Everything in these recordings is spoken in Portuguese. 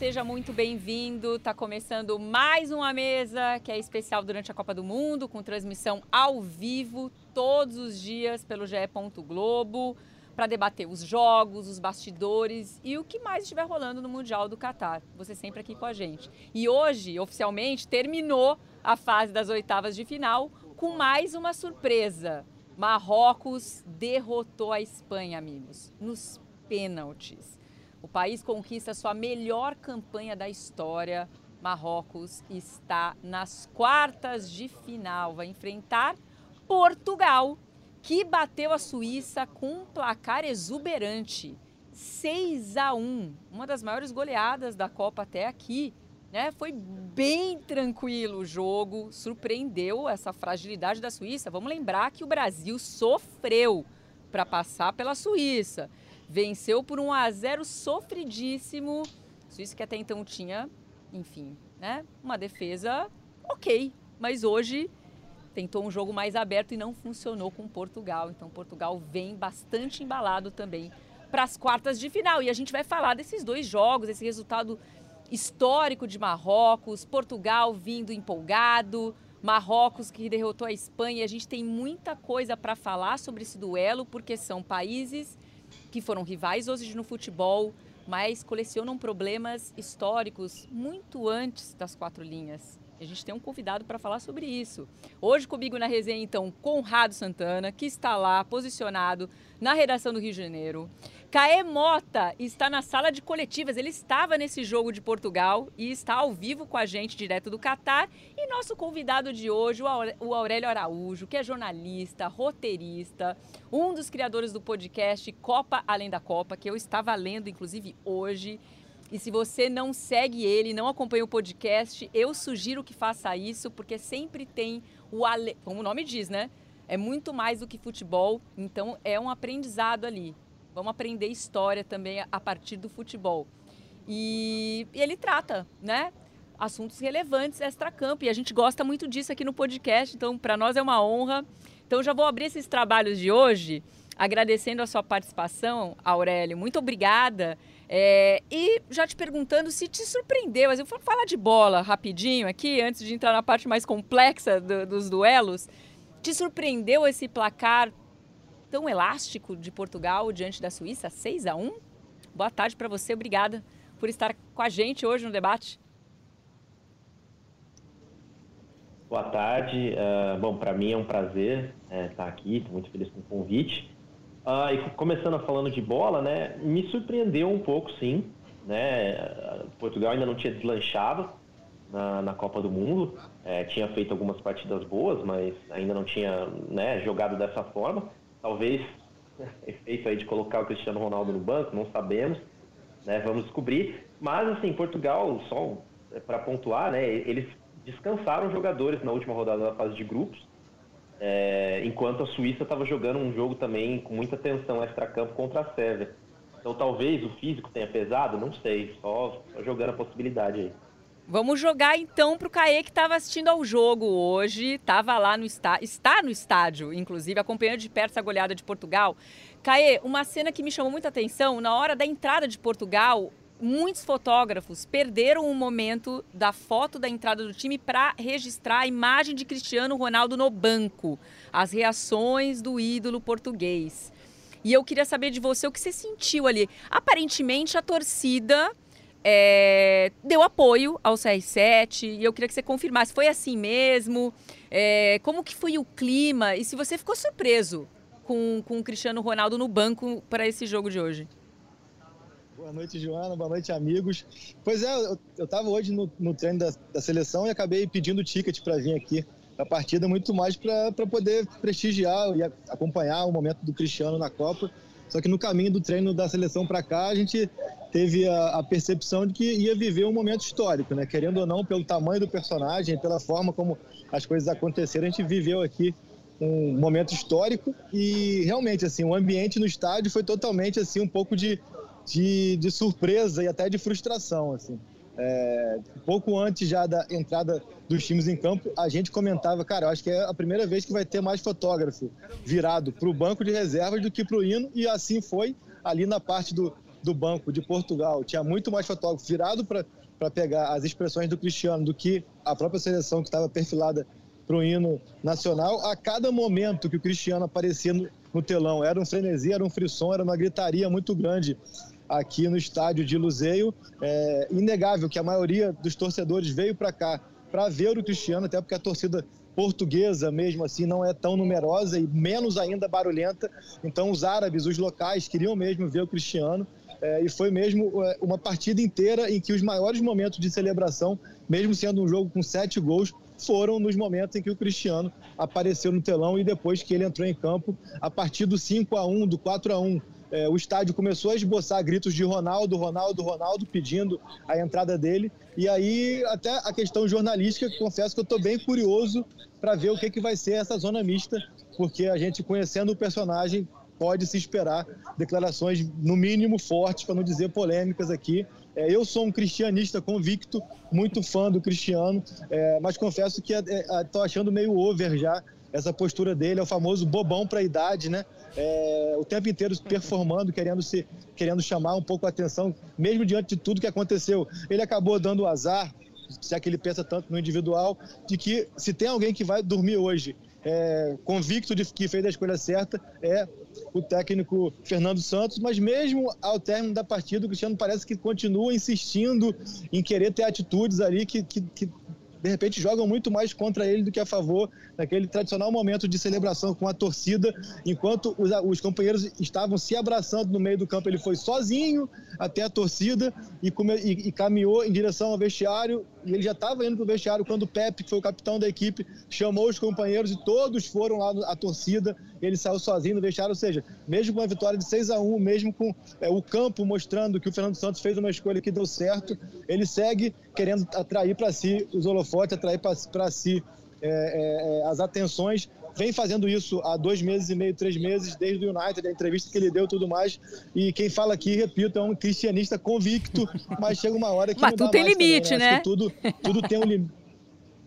Seja muito bem-vindo. Tá começando mais uma mesa que é especial durante a Copa do Mundo, com transmissão ao vivo todos os dias pelo GE. Globo, para debater os jogos, os bastidores e o que mais estiver rolando no Mundial do Catar. Você sempre aqui com a gente. E hoje, oficialmente, terminou a fase das oitavas de final com mais uma surpresa. Marrocos derrotou a Espanha, amigos, nos pênaltis. O país conquista sua melhor campanha da história. Marrocos está nas quartas de final. Vai enfrentar Portugal, que bateu a Suíça com um placar exuberante. 6 a 1, uma das maiores goleadas da Copa até aqui. Né? Foi bem tranquilo o jogo, surpreendeu essa fragilidade da Suíça. Vamos lembrar que o Brasil sofreu para passar pela Suíça. Venceu por 1 a 0 sofridíssimo. Suíça que até então tinha, enfim, né, uma defesa ok, mas hoje tentou um jogo mais aberto e não funcionou com Portugal. Então Portugal vem bastante embalado também para as quartas de final. E a gente vai falar desses dois jogos, esse resultado histórico de Marrocos, Portugal vindo empolgado, Marrocos que derrotou a Espanha. A gente tem muita coisa para falar sobre esse duelo, porque são países que foram rivais hoje no futebol, mas colecionam problemas históricos muito antes das quatro linhas. A gente tem um convidado para falar sobre isso. Hoje comigo na resenha, então, Conrado Santana, que está lá posicionado na redação do Rio de Janeiro. Caê Mota está na sala de coletivas. Ele estava nesse jogo de Portugal e está ao vivo com a gente, direto do Catar. E nosso convidado de hoje, o Aurélio Araújo, que é jornalista, roteirista, um dos criadores do podcast Copa Além da Copa, que eu estava lendo, inclusive, hoje. E se você não segue ele, não acompanha o podcast, eu sugiro que faça isso, porque sempre tem o ale... como o nome diz, né? É muito mais do que futebol, então é um aprendizado ali. Vamos aprender história também a partir do futebol. E, e ele trata, né? Assuntos relevantes extra-campo. E a gente gosta muito disso aqui no podcast, então para nós é uma honra. Então já vou abrir esses trabalhos de hoje agradecendo a sua participação, Aurélio. Muito obrigada. É, e já te perguntando se te surpreendeu, mas eu vou falar de bola rapidinho aqui, antes de entrar na parte mais complexa do, dos duelos. Te surpreendeu esse placar tão elástico de Portugal diante da Suíça, 6 a 1 Boa tarde para você, obrigada por estar com a gente hoje no debate. Boa tarde. Uh, bom, para mim é um prazer é, estar aqui, estou muito feliz com o convite. Ah, e começando falando de bola, né, me surpreendeu um pouco, sim. Né? Portugal ainda não tinha deslanchado na, na Copa do Mundo, é, tinha feito algumas partidas boas, mas ainda não tinha né, jogado dessa forma. Talvez efeito aí de colocar o Cristiano Ronaldo no banco, não sabemos, né? Vamos descobrir. Mas assim, Portugal, só para pontuar, né? Eles descansaram jogadores na última rodada da fase de grupos é, enquanto a Suíça estava jogando um jogo também com muita tensão extra-campo contra a Sérvia. Então talvez o físico tenha pesado, não sei, só, só jogando a possibilidade aí. Vamos jogar então para o Caê que estava assistindo ao jogo hoje, estava lá no estádio, está no estádio, inclusive, acompanhando de perto essa goleada de Portugal. Caê, uma cena que me chamou muita atenção, na hora da entrada de Portugal, muitos fotógrafos perderam o momento da foto da entrada do time para registrar a imagem de Cristiano Ronaldo no banco, as reações do ídolo português. E eu queria saber de você o que você sentiu ali. Aparentemente a torcida é, deu apoio ao CR7 e eu queria que você confirmasse. Foi assim mesmo? É, como que foi o clima? E se você ficou surpreso com, com o Cristiano Ronaldo no banco para esse jogo de hoje? Boa noite, Joana. Boa noite, amigos. Pois é, eu estava hoje no, no treino da, da, seleção e acabei pedindo ticket para vir aqui a partida, muito mais para poder prestigiar e acompanhar o momento do Cristiano na Copa. Só que no caminho do treino da seleção para cá, a gente teve a, a, percepção de que ia viver um momento histórico, né? Querendo ou não, pelo tamanho do personagem, pela forma como as coisas aconteceram, a gente viveu aqui um momento histórico e realmente assim o ambiente no estádio foi totalmente assim um pouco de de, de surpresa e até de frustração, assim. É, pouco antes já da entrada dos times em campo, a gente comentava, cara, eu acho que é a primeira vez que vai ter mais fotógrafo virado para o banco de reservas do que para o hino, e assim foi ali na parte do, do banco de Portugal tinha muito mais fotógrafo virado para pegar as expressões do Cristiano do que a própria seleção que estava perfilada para o hino nacional. A cada momento que o Cristiano aparecia no, no telão, era um frenesi, era um frisson, era uma gritaria muito grande aqui no estádio de Luzeio. É inegável que a maioria dos torcedores veio para cá para ver o Cristiano, até porque a torcida portuguesa mesmo assim não é tão numerosa e menos ainda barulhenta. Então os árabes, os locais queriam mesmo ver o Cristiano. É, e foi mesmo é, uma partida inteira em que os maiores momentos de celebração, mesmo sendo um jogo com sete gols, foram nos momentos em que o Cristiano apareceu no telão e depois que ele entrou em campo, a partir do 5 a 1 do 4 a 1 é, o estádio começou a esboçar gritos de Ronaldo, Ronaldo, Ronaldo, pedindo a entrada dele. E aí, até a questão jornalística, confesso que eu estou bem curioso para ver o que, que vai ser essa zona mista, porque a gente, conhecendo o personagem, pode se esperar declarações, no mínimo, fortes, para não dizer polêmicas aqui. É, eu sou um cristianista convicto, muito fã do Cristiano, é, mas confesso que estou é, é, achando meio over já essa postura dele, é o famoso bobão para a idade, né? é, o tempo inteiro performando, querendo, se, querendo chamar um pouco a atenção, mesmo diante de tudo que aconteceu. Ele acabou dando o azar, é que ele pensa tanto no individual, de que se tem alguém que vai dormir hoje é, convicto de que fez a escolha certa, é o técnico Fernando Santos, mas mesmo ao término da partida, o Cristiano parece que continua insistindo em querer ter atitudes ali que, que, que de repente jogam muito mais contra ele do que a favor naquele tradicional momento de celebração com a torcida, enquanto os, os, companheiros estavam se abraçando no meio do campo, ele foi sozinho até a torcida e, e, e caminhou em direção ao vestiário e ele já estava indo para o vestiário quando o Pepe, que foi o capitão da equipe, chamou os companheiros e todos foram lá à torcida. Ele saiu sozinho no vestiário, ou seja, mesmo com a vitória de 6 a 1 mesmo com é, o campo mostrando que o Fernando Santos fez uma escolha que deu certo, ele segue querendo atrair para si os holofotes, atrair para si é, é, é, as atenções vem fazendo isso há dois meses e meio, três meses, desde o United, a entrevista que ele deu tudo mais. E quem fala aqui, repito, é um cristianista convicto, mas chega uma hora que. Mas tudo tem limite, também, né? Tudo, tudo tem um limite.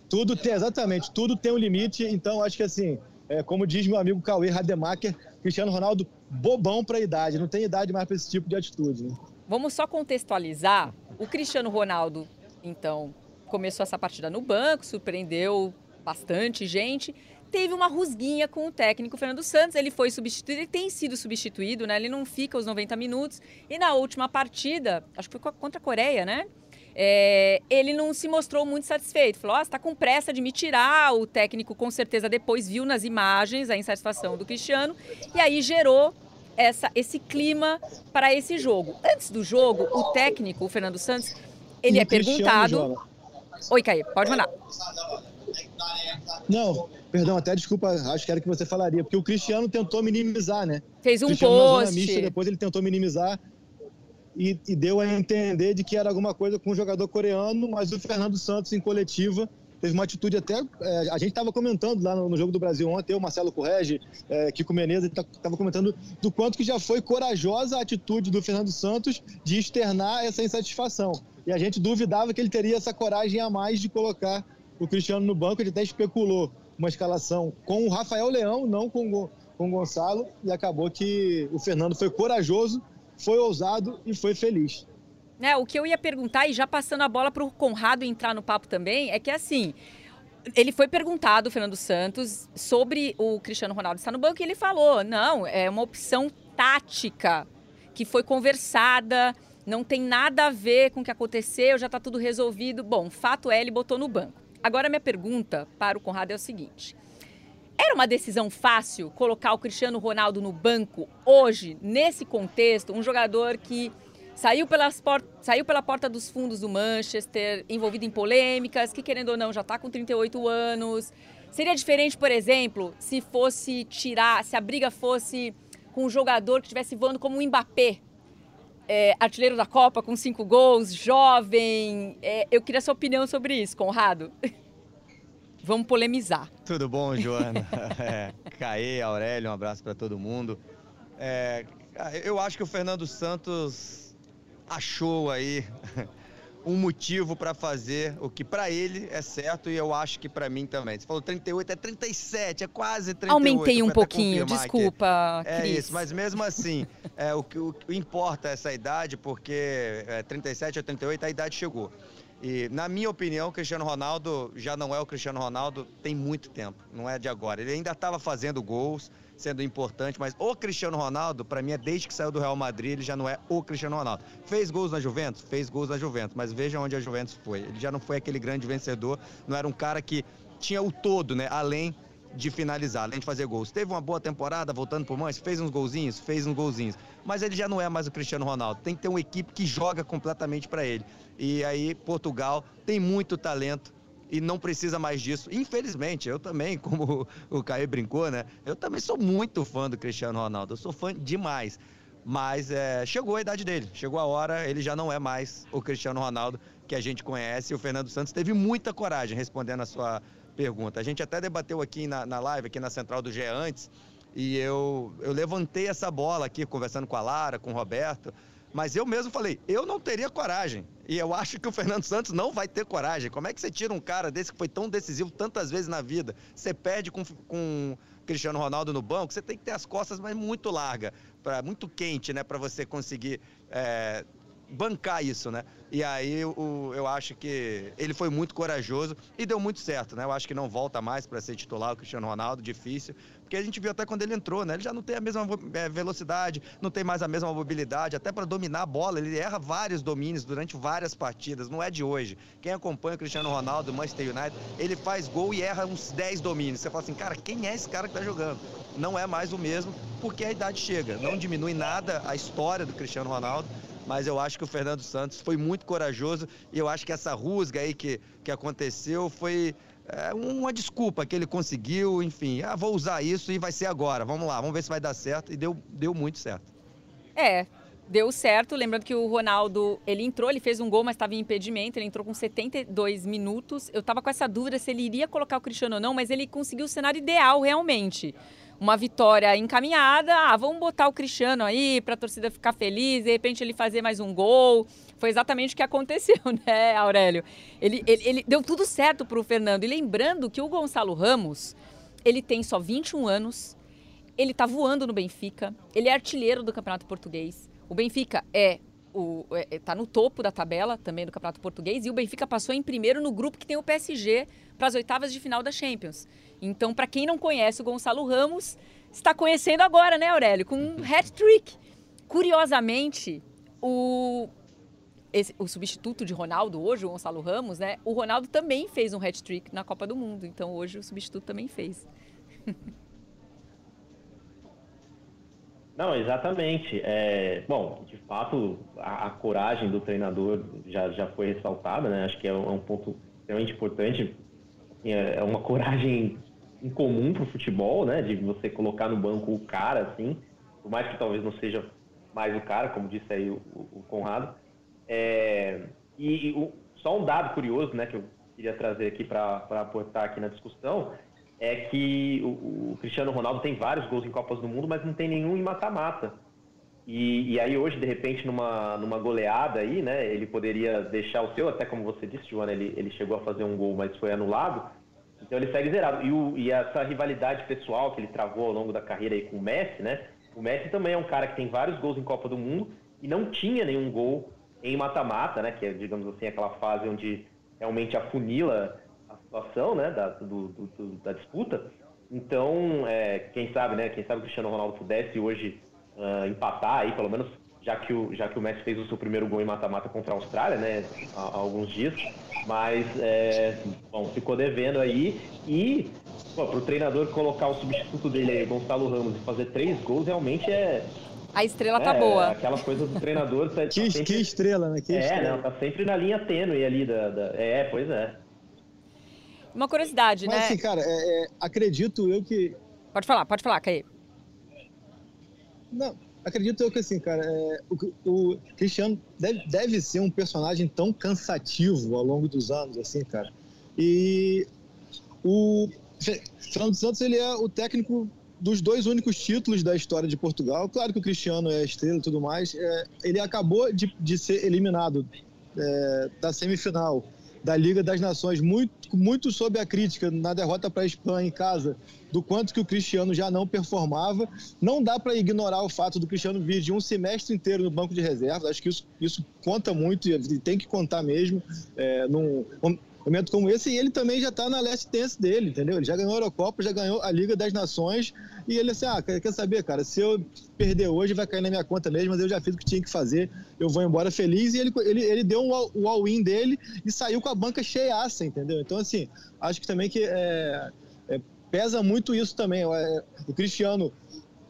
Tudo tem, exatamente, tudo tem um limite. Então, acho que assim, é, como diz meu amigo Cauê Rademacher, Cristiano Ronaldo, bobão para a idade, não tem idade mais para esse tipo de atitude. Né? Vamos só contextualizar. O Cristiano Ronaldo, então, começou essa partida no banco, surpreendeu bastante gente teve uma rusguinha com o técnico Fernando Santos. Ele foi substituído, ele tem sido substituído, né? Ele não fica os 90 minutos. E na última partida, acho que foi contra a Coreia, né? É, ele não se mostrou muito satisfeito. Falou: oh, está com pressa de me tirar. O técnico, com certeza, depois viu nas imagens a insatisfação do Cristiano. E aí gerou essa, esse clima para esse jogo. Antes do jogo, o técnico, o Fernando Santos, ele e é perguntado. Oi, Caí, pode mandar. Não, perdão, até desculpa, acho que era o que você falaria, porque o Cristiano tentou minimizar, né? Fez um post. Mista, depois ele tentou minimizar e, e, deu a entender de que era alguma coisa com o jogador coreano, mas o Fernando Santos, em coletiva, teve uma atitude até. É, a gente estava comentando lá no, no, Jogo do Brasil ontem, o Marcelo Correge, é, Kiko Menezes, estava comentando do quanto que já foi corajosa a atitude do Fernando Santos de externar essa insatisfação. E a gente duvidava que ele teria essa coragem a mais de colocar o Cristiano no banco, ele até especulou uma escalação com o Rafael Leão, não com, com o Gonçalo, e acabou que o Fernando foi corajoso, foi ousado e foi feliz. É, o que eu ia perguntar, e já passando a bola para o Conrado entrar no papo também, é que assim, ele foi perguntado, Fernando Santos, sobre o Cristiano Ronaldo estar no banco e ele falou: não, é uma opção tática que foi conversada, não tem nada a ver com o que aconteceu, já está tudo resolvido. Bom, fato é, ele botou no banco. Agora, minha pergunta para o Conrado é o seguinte: era uma decisão fácil colocar o Cristiano Ronaldo no banco hoje, nesse contexto, um jogador que saiu, pelas por... saiu pela porta dos fundos do Manchester, envolvido em polêmicas, que querendo ou não já está com 38 anos. Seria diferente, por exemplo, se fosse tirar, se a briga fosse com um jogador que estivesse voando como um Mbappé, é, artilheiro da Copa com cinco gols, jovem. É, eu queria sua opinião sobre isso, Conrado. Vamos polemizar. Tudo bom, Joana? é, Caê, Aurélio, um abraço para todo mundo. É, eu acho que o Fernando Santos achou aí um motivo para fazer o que para ele é certo e eu acho que para mim também. Você falou 38, é 37, é quase 38. Aumentei um pouquinho, desculpa, aqui. É isso, mas mesmo assim, é, o que o, importa essa idade, porque é, 37 ou 38 a idade chegou. E, na minha opinião, o Cristiano Ronaldo já não é o Cristiano Ronaldo tem muito tempo, não é de agora. Ele ainda estava fazendo gols, sendo importante, mas o Cristiano Ronaldo, para mim, é desde que saiu do Real Madrid, ele já não é o Cristiano Ronaldo. Fez gols na Juventus? Fez gols na Juventus, mas veja onde a Juventus foi. Ele já não foi aquele grande vencedor, não era um cara que tinha o todo, né? Além de finalizar, além de fazer gols. Teve uma boa temporada, voltando por mães, fez uns golzinhos, fez uns golzinhos. Mas ele já não é mais o Cristiano Ronaldo. Tem que ter uma equipe que joga completamente para ele. E aí, Portugal tem muito talento e não precisa mais disso. Infelizmente, eu também, como o Caio brincou, né? Eu também sou muito fã do Cristiano Ronaldo. Eu sou fã demais. Mas é, chegou a idade dele, chegou a hora, ele já não é mais o Cristiano Ronaldo que a gente conhece. E o Fernando Santos teve muita coragem respondendo a sua pergunta. A gente até debateu aqui na, na live, aqui na central do GE antes, e eu, eu levantei essa bola aqui, conversando com a Lara, com o Roberto. Mas eu mesmo falei, eu não teria coragem. E eu acho que o Fernando Santos não vai ter coragem. Como é que você tira um cara desse que foi tão decisivo tantas vezes na vida? Você perde com, com Cristiano Ronaldo no banco, você tem que ter as costas mas muito larga, pra, muito quente, né, para você conseguir é, bancar isso, né? E aí o, eu acho que ele foi muito corajoso e deu muito certo, né? Eu acho que não volta mais para ser titular o Cristiano Ronaldo, difícil, porque a gente viu até quando ele entrou, né? Ele já não tem a mesma é, velocidade, não tem mais a mesma mobilidade, até para dominar a bola, ele erra vários domínios durante várias partidas, não é de hoje. Quem acompanha o Cristiano Ronaldo do Manchester United, ele faz gol e erra uns 10 domínios. Você fala assim, cara, quem é esse cara que tá jogando? Não é mais o mesmo, porque a idade chega. Não diminui nada a história do Cristiano Ronaldo, mas eu acho que o Fernando Santos foi muito corajoso e eu acho que essa rusga aí que, que aconteceu foi é, uma desculpa que ele conseguiu, enfim, ah, vou usar isso e vai ser agora, vamos lá, vamos ver se vai dar certo. E deu, deu muito certo. É, deu certo, lembrando que o Ronaldo, ele entrou, ele fez um gol, mas estava em impedimento, ele entrou com 72 minutos, eu estava com essa dúvida se ele iria colocar o Cristiano ou não, mas ele conseguiu o cenário ideal realmente uma vitória encaminhada. Ah, vamos botar o Cristiano aí para a torcida ficar feliz, de repente ele fazer mais um gol. Foi exatamente o que aconteceu, né, Aurélio? Ele, ele, ele deu tudo certo para o Fernando. E lembrando que o Gonçalo Ramos, ele tem só 21 anos, ele está voando no Benfica, ele é artilheiro do Campeonato Português. O Benfica é o, é, tá no topo da tabela também do Campeonato Português e o Benfica passou em primeiro no grupo que tem o PSG para as oitavas de final da Champions. Então, para quem não conhece o Gonçalo Ramos, está conhecendo agora, né, Aurélio? Com um hat-trick. Curiosamente, o, esse, o substituto de Ronaldo hoje, o Gonçalo Ramos, né? O Ronaldo também fez um hat-trick na Copa do Mundo. Então, hoje o substituto também fez. Não, exatamente. É, bom, de fato, a, a, coragem do treinador já, já foi ressaltada, né? Acho que é um, é um ponto extremamente importante. É, é uma coragem incomum para o futebol, né? De você colocar no banco o cara, assim, por mais que talvez não seja mais o cara, como disse aí o, o Conrado. É, e, e o, só um dado curioso, né, que eu queria trazer aqui para aportar aqui na discussão, é que o, o, Cristiano Ronaldo tem vários gols em Copas do Mundo, mas não tem nenhum em mata-mata. E, e, aí hoje, de repente, numa, numa goleada aí, né, ele poderia deixar o seu, até como você disse, Joana, ele, ele chegou a fazer um gol, mas foi anulado. Então ele segue zerado. E, o, e essa rivalidade pessoal que ele travou ao longo da carreira aí com o Messi, né? O Messi também é um cara que tem vários gols em Copa do Mundo e não tinha nenhum gol em mata-mata, né? Que é, digamos assim, aquela fase onde realmente a situação, né? Da, do, do, da disputa. Então, é, quem sabe, né? Quem sabe o Cristiano Ronaldo pudesse hoje uh, empatar aí, pelo menos já que, o, já que o Messi fez o seu primeiro gol em mata-mata contra a Austrália, né? Há, há alguns dias. Mas, é, bom, ficou devendo aí. E, para o treinador colocar o substituto dele aí, Gonçalo Ramos, e fazer três gols, realmente é. A estrela tá é, boa. Aquela coisa do treinador. Tá, que, sempre, que, estrela, né? Que é, estrela. não, tá sempre na linha tênue ali da, da. É, pois é. Uma curiosidade, Mas, né? Assim, cara, é, é, acredito eu que. Pode falar, pode falar, Caí. Não, acredito eu que assim, cara, é, o, o, Cristiano deve, deve ser um personagem tão cansativo ao longo dos anos, assim, cara. E o Fernando Santos, ele é o técnico dos dois únicos títulos da história de Portugal. Claro que o Cristiano é estrela e tudo mais. É, ele acabou de, de ser eliminado é, da semifinal da Liga das Nações, muito, muito sob a crítica na derrota para a Espanha em casa, do quanto que o Cristiano já não performava. Não dá para ignorar o fato do Cristiano vir de um semestre inteiro no banco de reservas. Acho que isso, isso conta muito e tem que contar mesmo. É, num, momento como esse, e ele também já está na last dance dele, entendeu? Ele já ganhou a Eurocopa, já ganhou a Liga das Nações, e ele assim, ah, quer saber, cara, se eu perder hoje vai cair na minha conta mesmo, mas eu já fiz o que tinha que fazer, eu vou embora feliz, e ele, ele, ele deu um all-in dele e saiu com a banca cheiaça, entendeu? Então, assim, acho que também que é, é, pesa muito isso também, é, o Cristiano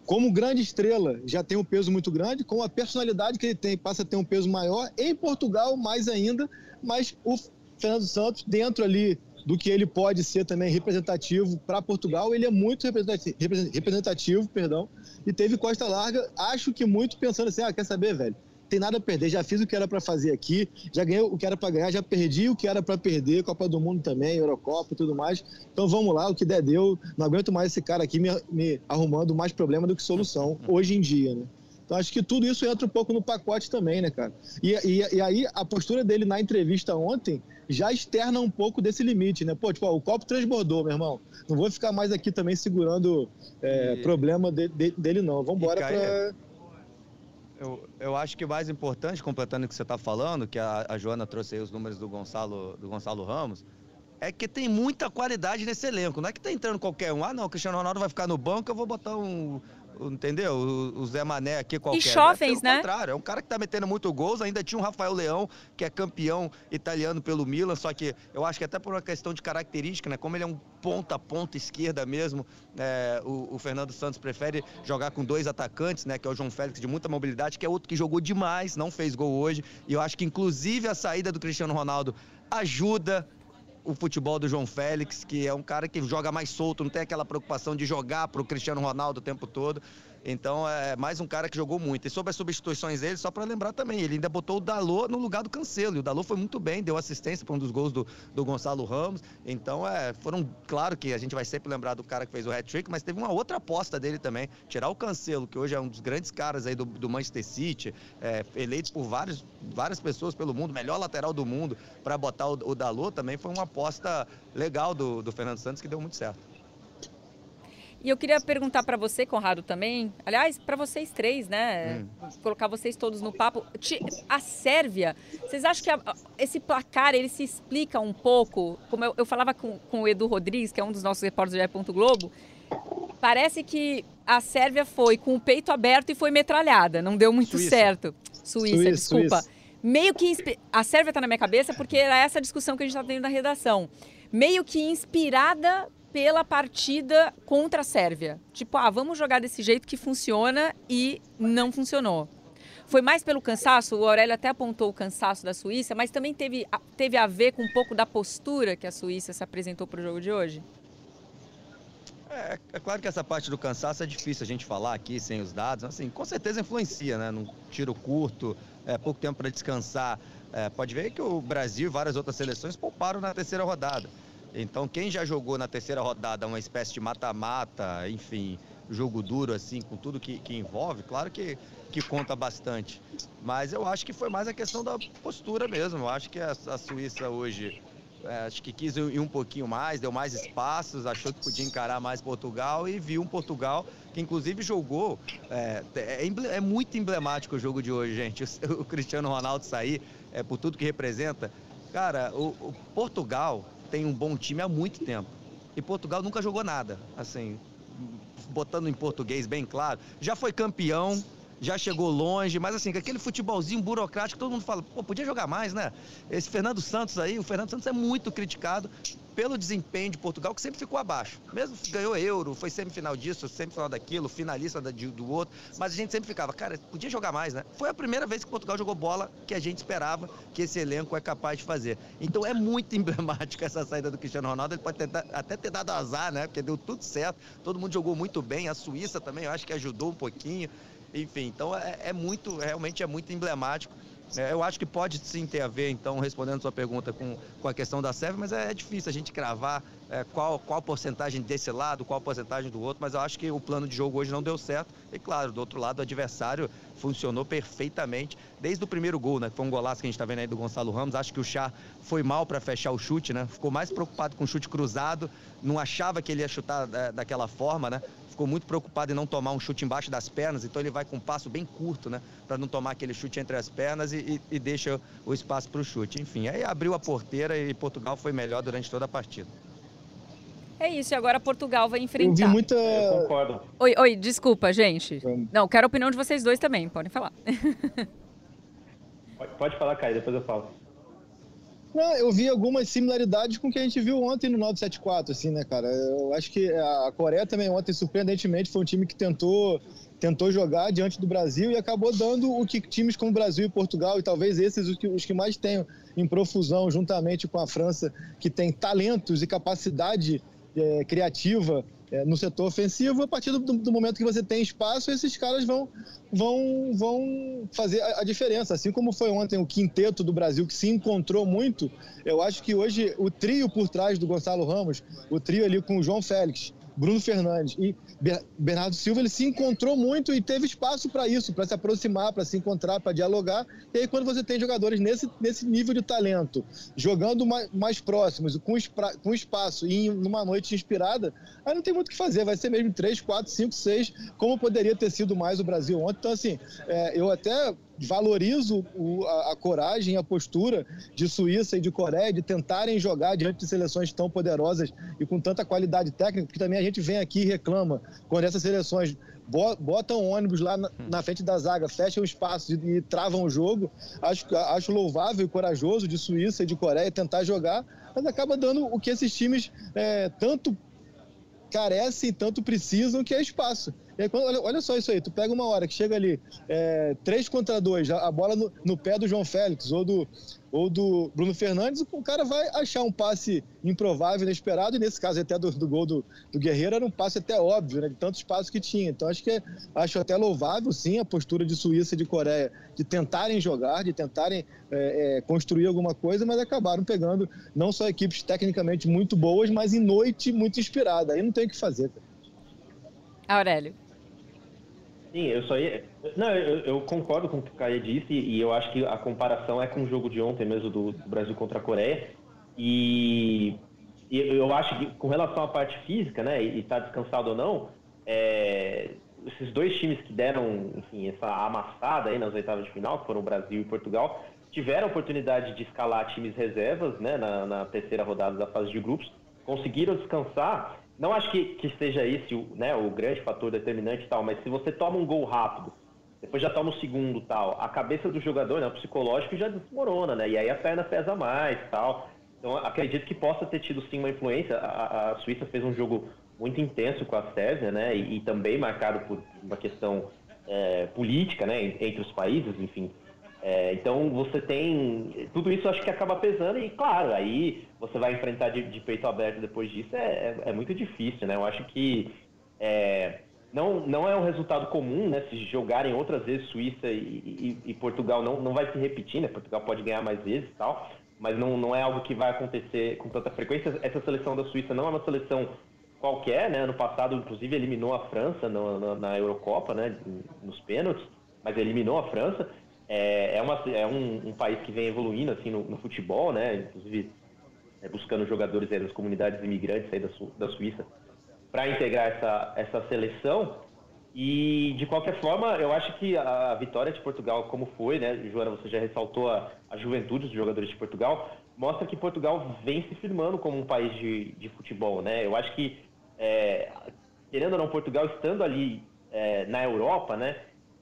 como grande estrela, já tem um peso muito grande, com a personalidade que ele tem, passa a ter um peso maior, em Portugal mais ainda, mas o Fernando Santos, dentro ali do que ele pode ser também representativo para Portugal, ele é muito representativo, representativo, perdão, e teve costa larga, acho que muito pensando assim, ah, quer saber, velho, tem nada a perder, já fiz o que era para fazer aqui, já ganhei o que era para ganhar, já perdi o que era para perder, Copa do Mundo também, Eurocopa e tudo mais, então vamos lá, o que der deu, não aguento mais esse cara aqui me, me arrumando mais problema do que solução, hoje em dia, né? Então acho que tudo isso entra um pouco no pacote também, né, cara? E, e, e aí a postura dele na entrevista ontem já externa um pouco desse limite, né? Pô, tipo, ó, o copo transbordou, meu irmão. Não vou ficar mais aqui também segurando é, e... problema de, de, dele, não. Vamos embora para. Eu, eu acho que o mais importante, completando o que você está falando, que a, a Joana trouxe aí os números do Gonçalo, do Gonçalo Ramos, é que tem muita qualidade nesse elenco. Não é que tá entrando qualquer um. Ah, não, o Cristiano Ronaldo vai ficar no banco, eu vou botar um, entendeu? O, Zé Mané aqui qualquer. E Chofens, é, né? contrário, é um cara que tá metendo muito gols, ainda tinha o Rafael Leão, que é campeão italiano pelo Milan, só que eu acho que até por uma questão de característica, né? Como ele é um ponta, ponta esquerda mesmo, é, o, o, Fernando Santos prefere jogar com dois atacantes, né? Que é o João Félix de muita mobilidade, que é outro que jogou demais, não fez gol hoje, e eu acho que inclusive a saída do Cristiano Ronaldo ajuda o futebol do João Félix, que é um cara que joga mais solto, não tem aquela preocupação de jogar para o Cristiano Ronaldo o tempo todo. Então é mais um cara que jogou muito. E sobre as substituições dele, só para lembrar também, ele ainda botou o Dalô no lugar do Cancelo. E o Dalô foi muito bem, deu assistência para um dos gols do, do Gonçalo Ramos. Então é, foram, claro que a gente vai sempre lembrar do cara que fez o hat-trick, mas teve uma outra aposta dele também. Tirar o Cancelo, que hoje é um dos grandes caras aí do, do Manchester City, é, eleito por vários, várias pessoas pelo mundo, melhor lateral do mundo, para botar o, o Dalô também foi uma aposta legal do, do Fernando Santos que deu muito certo. E eu queria perguntar para você, Conrado, também. Aliás, para vocês três, né? Hum. Colocar vocês todos no papo. A Sérvia, vocês acham que a, esse placar ele se explica um pouco? Como eu, eu falava com, com, o Edu Rodrigues, que é um dos nossos repórteres do Ponto Globo. Parece que a Sérvia foi com o peito aberto e foi metralhada. Não deu muito Suíça. certo. Suíça, Suíça desculpa. Suíça. Meio que. A Sérvia está na minha cabeça porque era essa discussão que a gente está tendo na redação. Meio que inspirada pela partida contra a Sérvia. Tipo, ah, vamos jogar desse jeito que funciona e não funcionou. Foi mais pelo cansaço, o Aurélio até apontou o cansaço da Suíça, mas também teve, teve a ver com um pouco da postura que a Suíça se apresentou para o jogo de hoje? É, é, claro que essa parte do cansaço é difícil a gente falar aqui sem os dados. Assim, com certeza influencia, né? Num tiro curto, é, pouco tempo para descansar. É, pode ver que o Brasil e várias outras seleções pouparam na terceira rodada. Então, quem já jogou na terceira rodada uma espécie de mata-mata, enfim, jogo duro, assim, com tudo que, que envolve, claro que, que conta bastante. Mas eu acho que foi mais a questão da postura mesmo. Eu acho que a, a Suíça hoje é, acho que quis ir um pouquinho mais, deu mais espaços, achou que podia encarar mais Portugal e viu um Portugal que inclusive jogou. É, é, é muito emblemático o jogo de hoje, gente. O, o Cristiano Ronaldo sair, é, por tudo que representa. Cara, o, o Portugal tem um bom time há muito tempo. E Portugal nunca jogou nada, assim, botando em português bem claro. Já foi campeão, já chegou longe, mas assim, aquele futebolzinho burocrático, todo mundo fala, pô, podia jogar mais, né? Esse Fernando Santos aí, o Fernando Santos é muito criticado pelo desempenho de Portugal, que sempre ficou abaixo. Mesmo ganhou euro, foi semifinal disso, semifinal daquilo, finalista do outro, mas a gente sempre ficava, cara, podia jogar mais, né? Foi a primeira vez que Portugal jogou bola que a gente esperava que esse elenco é capaz de fazer. Então é muito emblemática essa saída do Cristiano Ronaldo, ele pode ter, até ter dado azar, né? Porque deu tudo certo, todo mundo jogou muito bem, a Suíça também, eu acho que ajudou um pouquinho. Enfim, então é, é muito, realmente é muito emblemático. É, eu acho que pode sim ter a ver, então, respondendo sua pergunta com, com a questão da Sérvia, mas é, é difícil a gente cravar é, qual, qual porcentagem desse lado, qual porcentagem do outro, mas eu acho que o plano de jogo hoje não deu certo. E claro, do outro lado, o adversário funcionou perfeitamente. Desde o primeiro gol, né? Que foi um golaço que a gente está vendo aí do Gonçalo Ramos. Acho que o Chá foi mal para fechar o chute, né? Ficou mais preocupado com o chute cruzado, não achava que ele ia chutar é, daquela forma, né? ficou muito preocupado em não tomar um chute embaixo das pernas, então ele vai com um passo bem curto, né? Para não tomar aquele chute entre as pernas e, e, e deixa o espaço para o chute. Enfim, aí abriu a porteira e Portugal foi melhor durante toda a partida. É isso, e agora Portugal vai enfrentar. Eu vi muita. Eu concordo. Oi, oi, desculpa, gente. Não, quero a opinião de vocês dois também, podem falar. Pode falar, Caio, depois eu falo. Não, eu vi algumas similaridades com o que a gente viu ontem no 974, assim, né, cara? Eu acho que a Coreia também ontem, surpreendentemente, foi um time que tentou, tentou jogar diante do Brasil e acabou dando o que times como Brasil e Portugal, e talvez esses os que, os que mais tenham em profusão, juntamente com a França, que tem talentos e capacidade é, criativa é, no setor ofensivo, a partir do, do, momento que você tem espaço, esses caras vão, vão, vão fazer a, a, diferença. Assim como foi ontem o quinteto do Brasil, que se encontrou muito, eu acho que hoje o trio por trás do Gonçalo Ramos, o trio ali com o João Félix, Bruno Fernandes e Bernardo Silva, ele se encontrou muito e teve espaço para isso, para se aproximar, para se encontrar, para dialogar. E aí, quando você tem jogadores nesse, nesse nível de talento, jogando mais, mais próximos, com, com espaço e numa noite inspirada, aí não tem muito o que fazer. Vai ser mesmo 3, 4, 5, 6, como poderia ter sido mais o Brasil ontem. Então, assim, é, eu até valorizo o, a, a, coragem, a postura de Suíça e de Coreia de tentarem jogar diante de seleções tão poderosas e com tanta qualidade técnica, porque também a gente vem aqui e reclama quando essas seleções botam ônibus lá na, na, frente da zaga, fecham espaço e, e, travam o jogo. Acho, acho louvável e corajoso de Suíça e de Coreia tentar jogar, mas acaba dando o que esses times é, tanto carecem, tanto precisam, que é espaço. Aí, olha, olha, só isso aí, tu pega uma hora que chega ali, é, 3 contra 2, a, a bola no, no, pé do João Félix ou do, ou do Bruno Fernandes, o cara vai achar um passe improvável, inesperado, e nesse caso até do, do gol do, do, Guerreiro era um passe até óbvio, né, de tanto espaço que tinha. Então acho que é, acho até louvável, sim, a postura de Suíça e de Coreia de tentarem jogar, de tentarem é, é, construir alguma coisa, mas acabaram pegando não só equipes tecnicamente muito boas, mas em noite muito inspirada. Aí não tem o que fazer. Aurélio. Sim, eu só ia. Não, eu, eu, concordo com o que o Caio disse e eu acho que a comparação é com o jogo de ontem mesmo do, do Brasil contra a Coreia. E, e, eu acho que com relação à parte física, né, e estar tá descansado ou não, é, esses dois times que deram, enfim, essa amassada aí nas oitavas de final, que foram o Brasil e Portugal, tiveram a oportunidade de escalar times reservas, né, na, na terceira rodada da fase de grupos, conseguiram descansar não acho que, que seja esse né, o grande fator determinante e tal, mas se você toma um gol rápido, depois já toma o um segundo tal, a cabeça do jogador, né, o psicológico já desmorona, né? E aí a perna pesa mais tal. Então acredito que possa ter tido sim uma influência. A, a Suíça fez um jogo muito intenso com a Sérvia, né? E, e também marcado por uma questão é, política, né? Entre os países, enfim. É, então você tem. Tudo isso acho que acaba pesando, e claro, aí você vai enfrentar de, de peito aberto depois disso, é, é, é, muito difícil, né? Eu acho que é, não, não é um resultado comum, né? Se jogarem outras vezes Suíça e, e, e, Portugal não, não vai se repetir, né? Portugal pode ganhar mais vezes e tal, mas não, não é algo que vai acontecer com tanta frequência. Essa seleção da Suíça não é uma seleção qualquer, né? Ano passado, inclusive, eliminou a França na, Eurocopa, né? Nos pênaltis, mas eliminou a França. É, é, uma, é um, um, país que vem evoluindo assim no, no futebol, né? Inclusive é, buscando jogadores das comunidades imigrantes aí da, Su, da Suíça para integrar essa, essa seleção. E de qualquer forma, eu acho que a vitória de Portugal, como foi, né, Joana, você já ressaltou a, a juventude dos jogadores de Portugal, mostra que Portugal vem se firmando como um país de, de futebol, né? Eu acho que, é, querendo ou não, Portugal estando ali é, na Europa, né,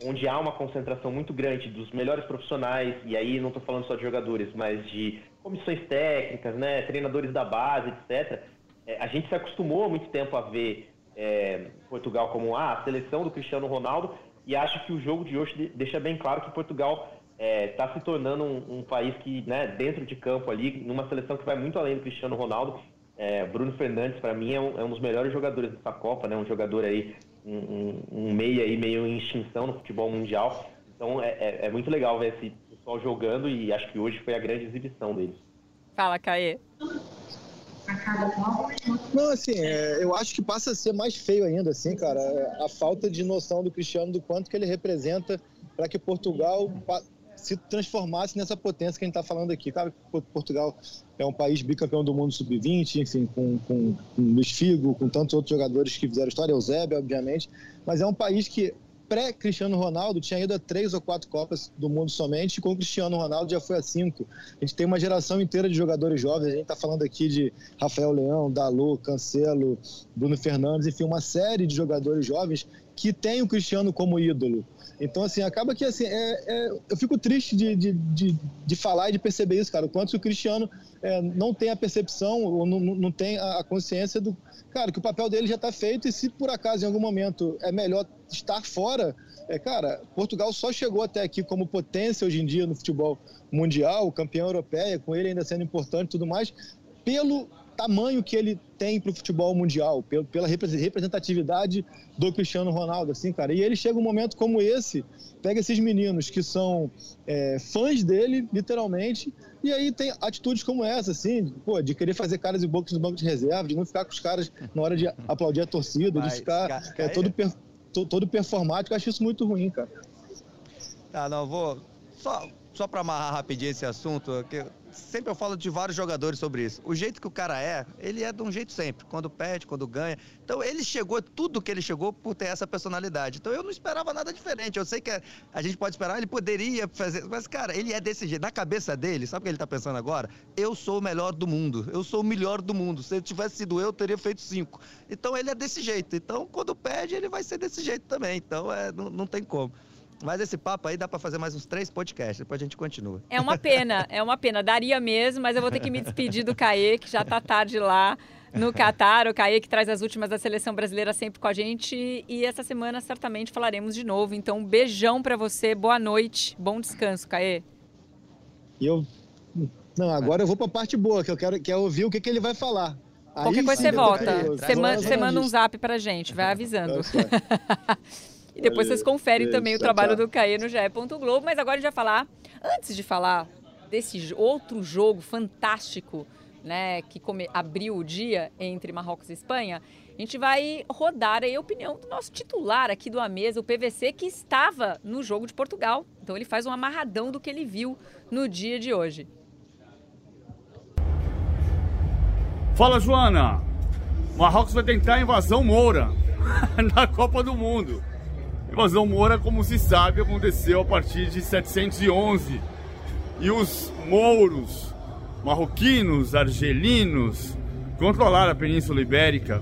onde há uma concentração muito grande dos melhores profissionais, e aí não estou falando só de jogadores, mas de comissões técnicas, né, treinadores da base, etc. É, a gente se acostumou há muito tempo a ver é, Portugal como ah, a seleção do Cristiano Ronaldo, e acho que o jogo de hoje deixa bem claro que Portugal está é, tá se tornando um, um, país que, né, dentro de campo ali, numa seleção que vai muito além do Cristiano Ronaldo. É, Bruno Fernandes, para mim, é um, é um, dos melhores jogadores dessa Copa, né, um jogador aí um, um meio aí meio em extinção no futebol mundial. Então é, é, é, muito legal ver esse pessoal jogando e acho que hoje foi a grande exibição deles. Fala, Caê. Não, assim, é, eu acho que passa a ser mais feio ainda, assim, cara, a falta de noção do Cristiano do quanto que ele representa para que Portugal se transformasse nessa potência que a gente está falando aqui. Claro que Portugal é um país bicampeão do mundo sub-20, enfim, com, com, com Luiz Figo, com tantos outros jogadores que fizeram história, Eusébio, obviamente, mas é um país que pré-Cristiano Ronaldo tinha ido a três ou quatro Copas do Mundo somente, e com o Cristiano Ronaldo já foi a cinco. A gente tem uma geração inteira de jogadores jovens, a gente está falando aqui de Rafael Leão, Dalô, Cancelo, Bruno Fernandes, enfim, uma série de jogadores jovens que tem o Cristiano como ídolo. Então, assim, acaba que, assim, é, é, eu fico triste de, de, de, de, falar e de perceber isso, cara, o quanto o Cristiano é, não tem a percepção ou não, não tem a consciência do, cara, que o papel dele já está feito e se por acaso em algum momento é melhor estar fora, é, cara, Portugal só chegou até aqui como potência hoje em dia no futebol mundial, campeão europeia, com ele ainda sendo importante e tudo mais, pelo tamanho que ele tem para o futebol mundial, pela representatividade do Cristiano Ronaldo, assim, cara. E ele chega um momento como esse, pega esses meninos que são é, fãs dele, literalmente, e aí tem atitudes como essa, assim, pô, de querer fazer caras e bocas no banco de reserva, de não ficar com os caras na hora de aplaudir a torcida, Mas, de ficar é, todo, per, todo performático. Eu acho isso muito ruim, cara. Tá, não, vou. Só, só para amarrar rapidinho esse assunto, que sempre eu falo de vários jogadores sobre isso. O jeito que o cara é, ele é de um jeito sempre. Quando perde, quando ganha. Então ele chegou, tudo que ele chegou por ter essa personalidade. Então eu não esperava nada diferente. Eu sei que a gente pode esperar, ele poderia fazer. Mas, cara, ele é desse jeito. Na cabeça dele, sabe o que ele tá pensando agora? Eu sou o melhor do mundo. Eu sou o melhor do mundo. Se tivesse sido eu, eu teria feito cinco. Então ele é desse jeito. Então, quando perde, ele vai ser desse jeito também. Então é, não, não tem como. Mas esse papo aí dá para fazer mais uns três podcasts, depois a gente continua. É uma pena, é uma pena. Daria mesmo, mas eu vou ter que me despedir do Caê, que já tá tarde lá no Catar. O Caê que traz as últimas da seleção brasileira sempre com a gente. E essa semana certamente falaremos de novo. Então, um beijão para você, boa noite, bom descanso, Caê. E eu. Não, agora eu vou para a parte boa, que eu quero que é ouvir o que, que ele vai falar. Qualquer coisa você volta. Você, manda, você manda um zap pra gente, vai avisando. E depois vocês conferem também o trabalho do Caê no GE. Globo. Mas agora a gente vai falar, antes de falar desse outro jogo fantástico, né, que come, abriu o dia entre Marrocos e Espanha, a gente vai rodar aí a opinião do nosso titular aqui do A Mesa, o PVC, que estava no jogo de Portugal. Então ele faz um amarradão do que ele viu no dia de hoje. Fala, Joana! Marrocos vai tentar a invasão Moura na Copa do Mundo. Invasão Moura, como se sabe, aconteceu a partir de 711. E os mouros, marroquinos, argelinos, controlaram a Península Ibérica,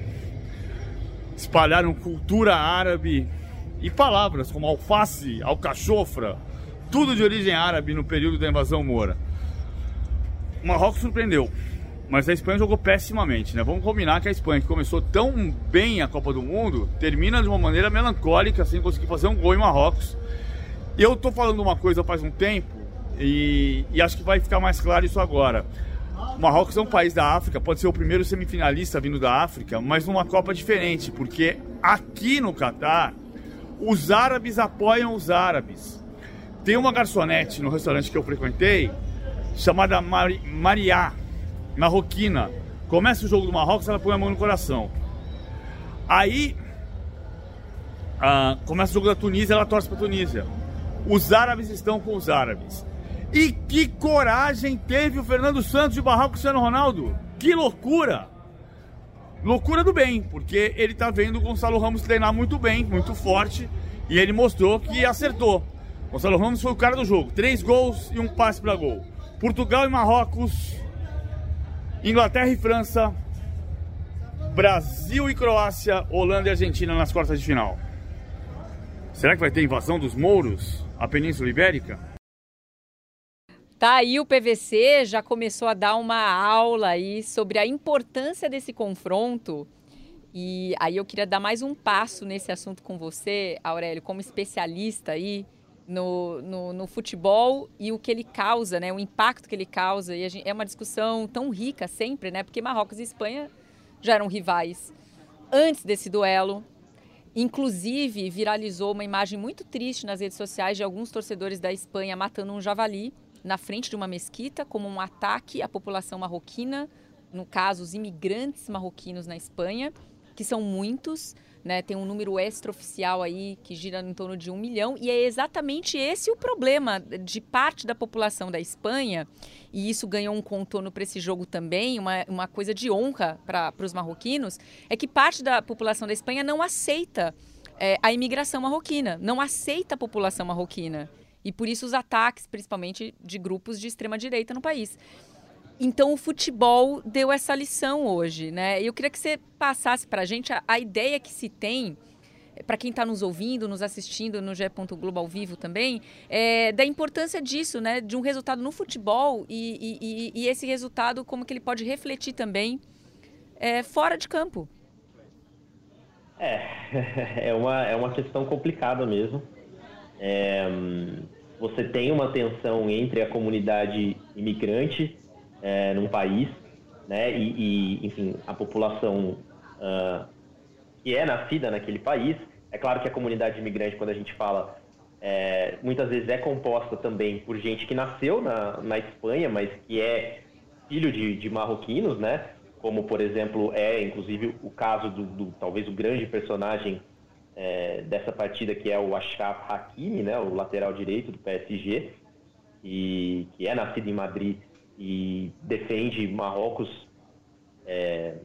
espalharam cultura árabe e palavras como alface, alcachofra, tudo de origem árabe no período da invasão moura. O Marrocos surpreendeu. Mas a Espanha jogou pessimamente, né? Vamos combinar que a Espanha, que começou tão bem a Copa do Mundo, termina de uma maneira melancólica, sem conseguir fazer um gol em Marrocos. Eu tô falando uma coisa faz um tempo e, e acho que vai ficar mais claro isso agora. O Marrocos é um país da África, pode ser o primeiro semifinalista vindo da África, mas numa Copa diferente, porque aqui no Catar, os árabes apoiam os árabes. Tem uma garçonete no restaurante que eu frequentei, chamada Mari, Mariá marroquina. Começa o jogo do Marrocos, ela põe a mão no coração. Aí ah, começa o jogo da Tunísia, ela torce para Tunísia. Os árabes estão com os árabes. E que coragem teve o Fernando Santos de barrar o Cristiano Ronaldo. Que loucura! Loucura do bem, porque ele tá vendo o Gonçalo Ramos treinar muito bem, muito forte, e ele mostrou que acertou. Gonçalo Ramos foi o cara do jogo. Três gols e um passe para gol. Portugal e Marrocos Inglaterra e França, Brasil e Croácia, Holanda e Argentina nas quartas de final. Será que vai ter invasão dos mouros à Península Ibérica? Tá aí o PVC já começou a dar uma aula aí sobre a importância desse confronto. E aí eu queria dar mais um passo nesse assunto com você, Aurélio, como especialista aí no, no, no, futebol e o que ele causa, né? O impacto que ele causa. E gente, é uma discussão tão rica sempre, né? Porque Marrocos e Espanha já eram rivais antes desse duelo. Inclusive, viralizou uma imagem muito triste nas redes sociais de alguns torcedores da Espanha matando um javali na frente de uma mesquita como um ataque à população marroquina no caso, os imigrantes marroquinos na Espanha, que são muitos, né? Tem um número extraoficial aí que gira em torno de um milhão, e é exatamente esse o problema de parte da população da Espanha, e isso ganhou um contorno para esse jogo também, uma, uma coisa de honra para os marroquinos, é que parte da população da Espanha não aceita é, a imigração marroquina, não aceita a população marroquina. E por isso os ataques, principalmente de grupos de extrema direita no país. Então o futebol deu essa lição hoje, né? Eu queria que você passasse para a gente a, ideia que se tem, eh, para quem está nos ouvindo, nos assistindo no G. Globo ao vivo também, é, da importância disso, né? De um resultado no futebol e, e, e esse resultado como que ele pode refletir também é, fora de campo. É, é uma, é uma questão complicada mesmo. É, você tem uma tensão entre a comunidade imigrante é, num país, né? E, e enfim, a população uh, que é nascida naquele país. É claro que a comunidade imigrante, quando a gente fala, é, muitas vezes é composta também por gente que nasceu na, na Espanha, mas que é filho de, de marroquinos, né? Como, por exemplo, é inclusive o caso do, do talvez o grande personagem é, dessa partida, que é o Ashraf Hakimi, né? O lateral direito do PSG, e que é nascido em Madrid e defende Marrocos. É,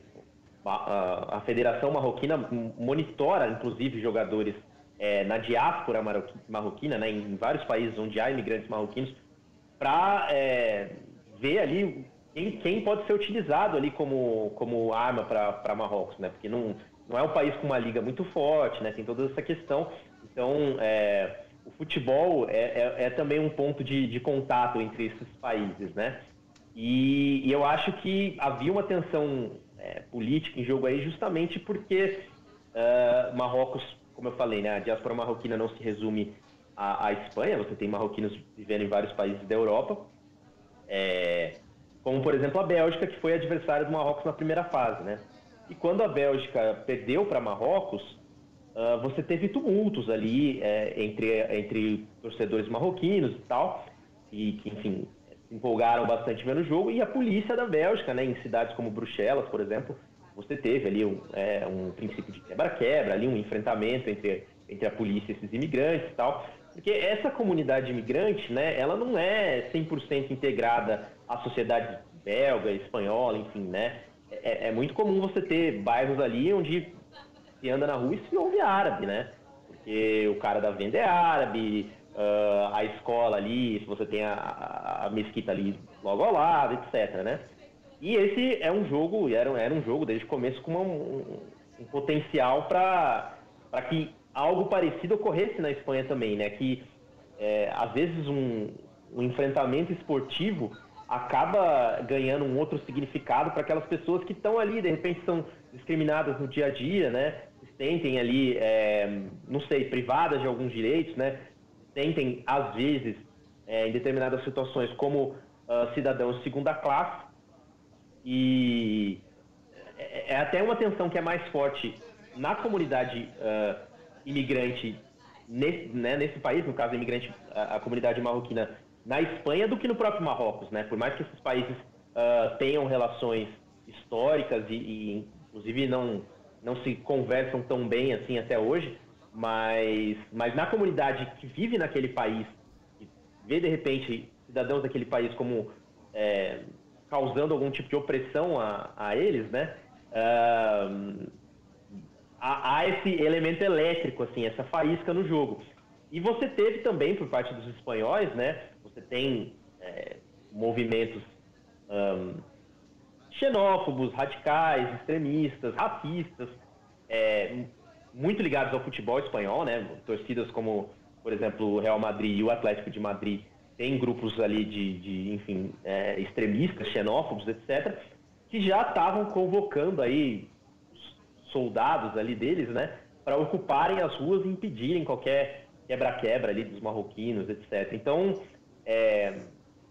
a, a, Federação Marroquina monitora, inclusive, jogadores é, na diáspora marroquina, né, em vários países onde há imigrantes marroquinos, para é, ver ali quem, quem, pode ser utilizado ali como, como arma para Marrocos, né? Porque não, não é um país com uma liga muito forte, né? Tem toda essa questão. Então, é, o futebol é, é, é, também um ponto de, de contato entre esses países, né? E, e, eu acho que havia uma tensão é, política em jogo aí justamente porque uh, Marrocos, como eu falei, né, a diáspora marroquina não se resume à, à, Espanha, você tem marroquinos vivendo em vários países da Europa, é, como por exemplo a Bélgica, que foi adversária do Marrocos na primeira fase. Né? E quando a Bélgica perdeu para Marrocos, uh, você teve tumultos ali é, entre, entre torcedores marroquinos e tal, e que, enfim, empolgaram bastante vendo o jogo, e a polícia da Bélgica, né, em cidades como Bruxelas, por exemplo, você teve ali um, é, um princípio de quebra-quebra, ali um enfrentamento entre, entre a polícia e esses imigrantes e tal, porque essa comunidade imigrante, né, ela não é 100% integrada à sociedade belga, espanhola, enfim, né, é, é, muito comum você ter bairros ali onde se anda na rua e se ouve árabe, né, porque o cara da venda é árabe, uh, a escola ali, se você tem a, a, mesquita ali logo ao lado, etc, né? E esse é um jogo, era, era um jogo desde o começo com uma, um, um, potencial para que algo parecido ocorresse na Espanha também, né? Que é, às vezes um, um enfrentamento esportivo acaba ganhando um outro significado para aquelas pessoas que estão ali, de repente são discriminadas no dia a dia, né? Se sentem ali, é, não sei, privadas de alguns direitos, né? Sentem, às vezes, é, em determinadas situações, como uh, cidadãos de segunda classe. E é, é, até uma tensão que é mais forte na comunidade uh, imigrante nesse, né, nesse país, no caso, imigrante, a, a, comunidade marroquina na Espanha, do que no próprio Marrocos. Né? Por mais que esses países uh, tenham relações históricas e, e, inclusive, não, não se conversam tão bem assim até hoje, mas, mas na comunidade que vive naquele país, que vê de repente cidadãos daquele país como é, causando algum tipo de opressão a, a eles, né? Uh, há, há, esse elemento elétrico, assim, essa faísca no jogo. E você teve também, por parte dos espanhóis, né? Você tem é, movimentos um, xenófobos, radicais, extremistas, racistas, é, muito ligados ao futebol espanhol, né? Torcidas como, por exemplo, o Real Madrid e o Atlético de Madrid têm grupos ali de, de enfim, é, extremistas, xenófobos, etc., que já estavam convocando aí soldados ali deles, né? Para ocuparem as ruas e impedirem qualquer quebra-quebra ali dos marroquinos, etc. Então, é,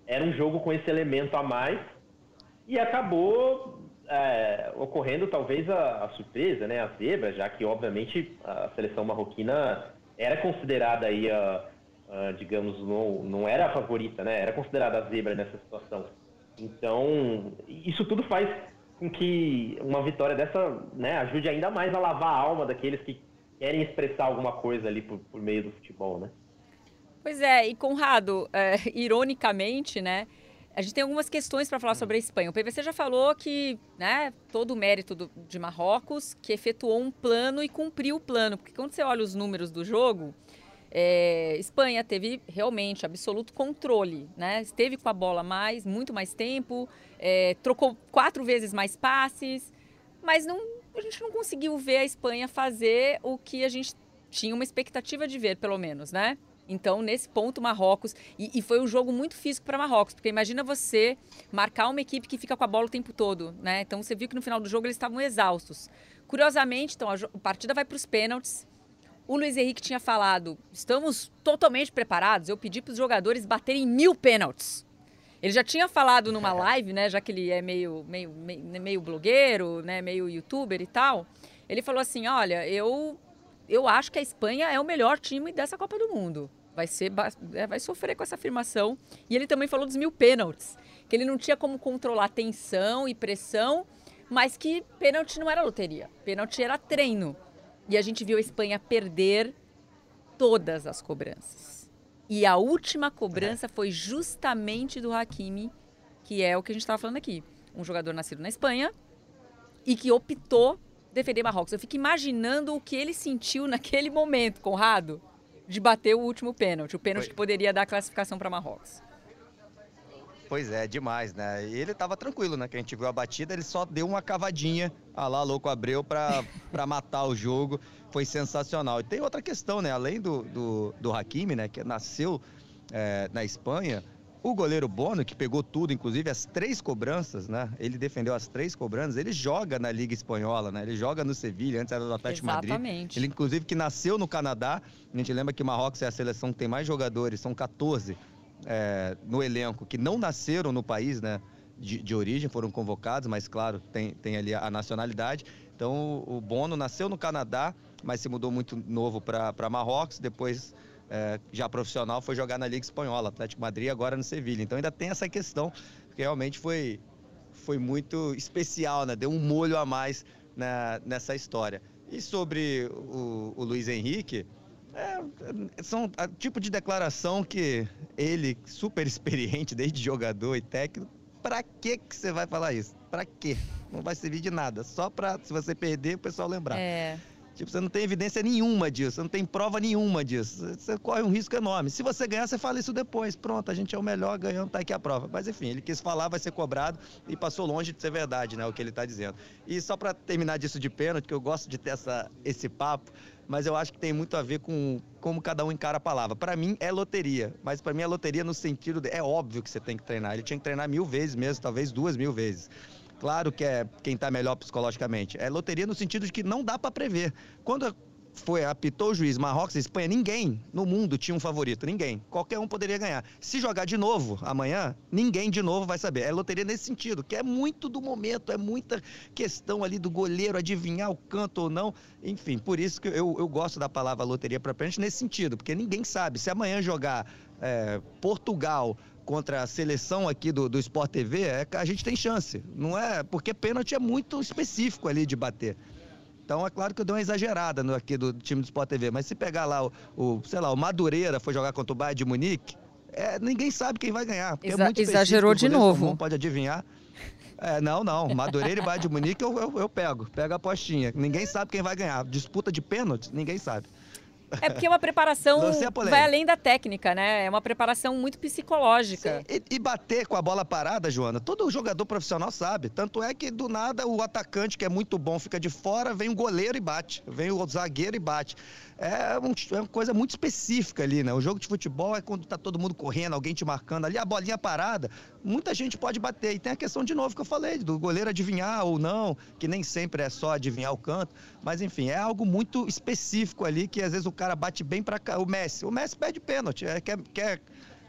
era um jogo com esse elemento a mais e acabou é, ocorrendo talvez a, a, surpresa, né, a zebra, já que obviamente a seleção marroquina era considerada aí a, a, digamos, não, não era a favorita, né, era considerada a zebra nessa situação. Então, isso tudo faz com que uma vitória dessa né, ajude ainda mais a lavar a alma daqueles que querem expressar alguma coisa ali por, por meio do futebol, né? Pois é, e Conrado, é, ironicamente, né? A gente tem algumas questões para falar sobre a Espanha. O PVC já falou que, né, todo o mérito do, de Marrocos, que efetuou um plano e cumpriu o plano. Porque quando você olha os números do jogo, é, Espanha teve realmente absoluto controle, né? Esteve com a bola mais, muito mais tempo, é, trocou quatro vezes mais passes, mas não, a gente não conseguiu ver a Espanha fazer o que a gente tinha uma expectativa de ver, pelo menos, né? Então, nesse ponto, Marrocos. E, e foi um jogo muito físico para Marrocos, porque imagina você marcar uma equipe que fica com a bola o tempo todo, né? Então, você viu que no final do jogo eles estavam exaustos. Curiosamente, então, a, a partida vai para os pênaltis. O Luiz Henrique tinha falado: estamos totalmente preparados. Eu pedi para os jogadores baterem mil pênaltis. Ele já tinha falado numa live, né? Já que ele é meio, meio, meio, meio blogueiro, né? Meio youtuber e tal. Ele falou assim: olha, eu, eu acho que a Espanha é o melhor time dessa Copa do Mundo. Vai, ser, é, vai sofrer com essa afirmação. E ele também falou dos mil pênaltis. Que ele não tinha como controlar tensão e pressão, mas que pênalti não era loteria. Pênalti era treino. E a gente viu a Espanha perder todas as cobranças. E a última cobrança foi justamente do Hakimi, que é o que a gente estava falando aqui. Um jogador nascido na Espanha e que optou defender Marrocos. Eu fico imaginando o que ele sentiu naquele momento, Conrado, de bater o último pênalti, o pênalti que poderia dar a classificação para Marrocos. Pois é, demais, né? E ele tava tranquilo, né? Que a gente viu a batida, ele só deu uma cavadinha, a lá, louco Abreu, pra, pra matar o jogo. Foi sensacional. E tem outra questão, né? Além do, do, do Hakimi, né? Que nasceu é, na Espanha, o goleiro Bono, que pegou tudo, inclusive as três cobranças, né? Ele defendeu as três cobranças, ele joga na Liga Espanhola, né? Ele joga no Sevilha, antes era do Atlético Exatamente. Madrid. Ele, inclusive, que nasceu no Canadá. A gente lembra que Marrocos é a seleção que tem mais jogadores, são 14 é, no elenco que não nasceram no país, né? De, de, origem, foram convocados, mas claro, tem, tem ali a nacionalidade. Então o Bono nasceu no Canadá, mas se mudou muito novo para Marrocos, depois é, já profissional foi jogar na Liga Espanhola, Atlético Madrid, agora no Sevilha. Então ainda tem essa questão, que realmente foi, foi muito especial, né? Deu um molho a mais na, nessa história. E sobre o, o Luiz Henrique, é, são o tipo de declaração que ele, super experiente, desde jogador e técnico, pra que que você vai falar isso? Pra quê? Não vai servir de nada. Só pra, se você perder, o pessoal lembrar. É. Tipo, você não tem evidência nenhuma disso, você não tem prova nenhuma disso. Você corre um risco enorme. Se você ganhar, você fala isso depois. Pronto, a gente é o melhor, ganhando, tá aqui a prova. Mas enfim, ele quis falar, vai ser cobrado e passou longe de ser verdade, né? O que ele tá dizendo. E só para terminar disso de pênalti, que eu gosto de ter essa, esse papo, mas eu acho que tem muito a ver com como cada um encara a palavra. Para mim é loteria, mas para mim é loteria no sentido de é óbvio que você tem que treinar. Ele tinha que treinar mil vezes mesmo, talvez duas mil vezes. Claro que é quem está melhor psicologicamente. É loteria no sentido de que não dá para prever. Quando foi, apitou o juiz Marrocos e Espanha, ninguém no mundo tinha um favorito, ninguém. Qualquer um poderia ganhar. Se jogar de novo amanhã, ninguém de novo vai saber. É loteria nesse sentido, que é muito do momento, é muita questão ali do goleiro adivinhar o canto ou não. Enfim, por isso que eu, eu gosto da palavra loteria para frente nesse sentido, porque ninguém sabe. Se amanhã jogar é, Portugal contra a seleção aqui do, do Sport TV, é, a gente tem chance. Não é porque pênalti é muito específico ali de bater. Então é claro que eu dei uma exagerada no, aqui do time do Sport TV, mas se pegar lá o, o sei lá, o Madureira foi jogar contra o Bayern de Munique, é, ninguém sabe quem vai ganhar. É Exa é exagerou de novo. Pode adivinhar. É, não, não. Madureira e Bayern de Munique eu, eu, eu pego. Pego a apostinha. Ninguém sabe quem vai ganhar. Disputa de pênalti, ninguém sabe. É porque é uma preparação vai além da técnica, né? É uma preparação muito psicológica. E, e, bater com a bola parada, Joana, todo jogador profissional sabe. Tanto é que do nada o atacante, que é muito bom, fica de fora, vem o goleiro e bate. Vem o zagueiro e bate. É, um, é uma coisa muito específica ali, né? O jogo de futebol é quando tá todo mundo correndo, alguém te marcando ali, a bolinha parada, muita gente pode bater. E tem a questão de novo que eu falei, do goleiro adivinhar ou não, que nem sempre é só adivinhar o canto. Mas enfim, é algo muito específico ali que às vezes o cara bate bem para cá. O Messi, o Messi perde pênalti. É, quer, quer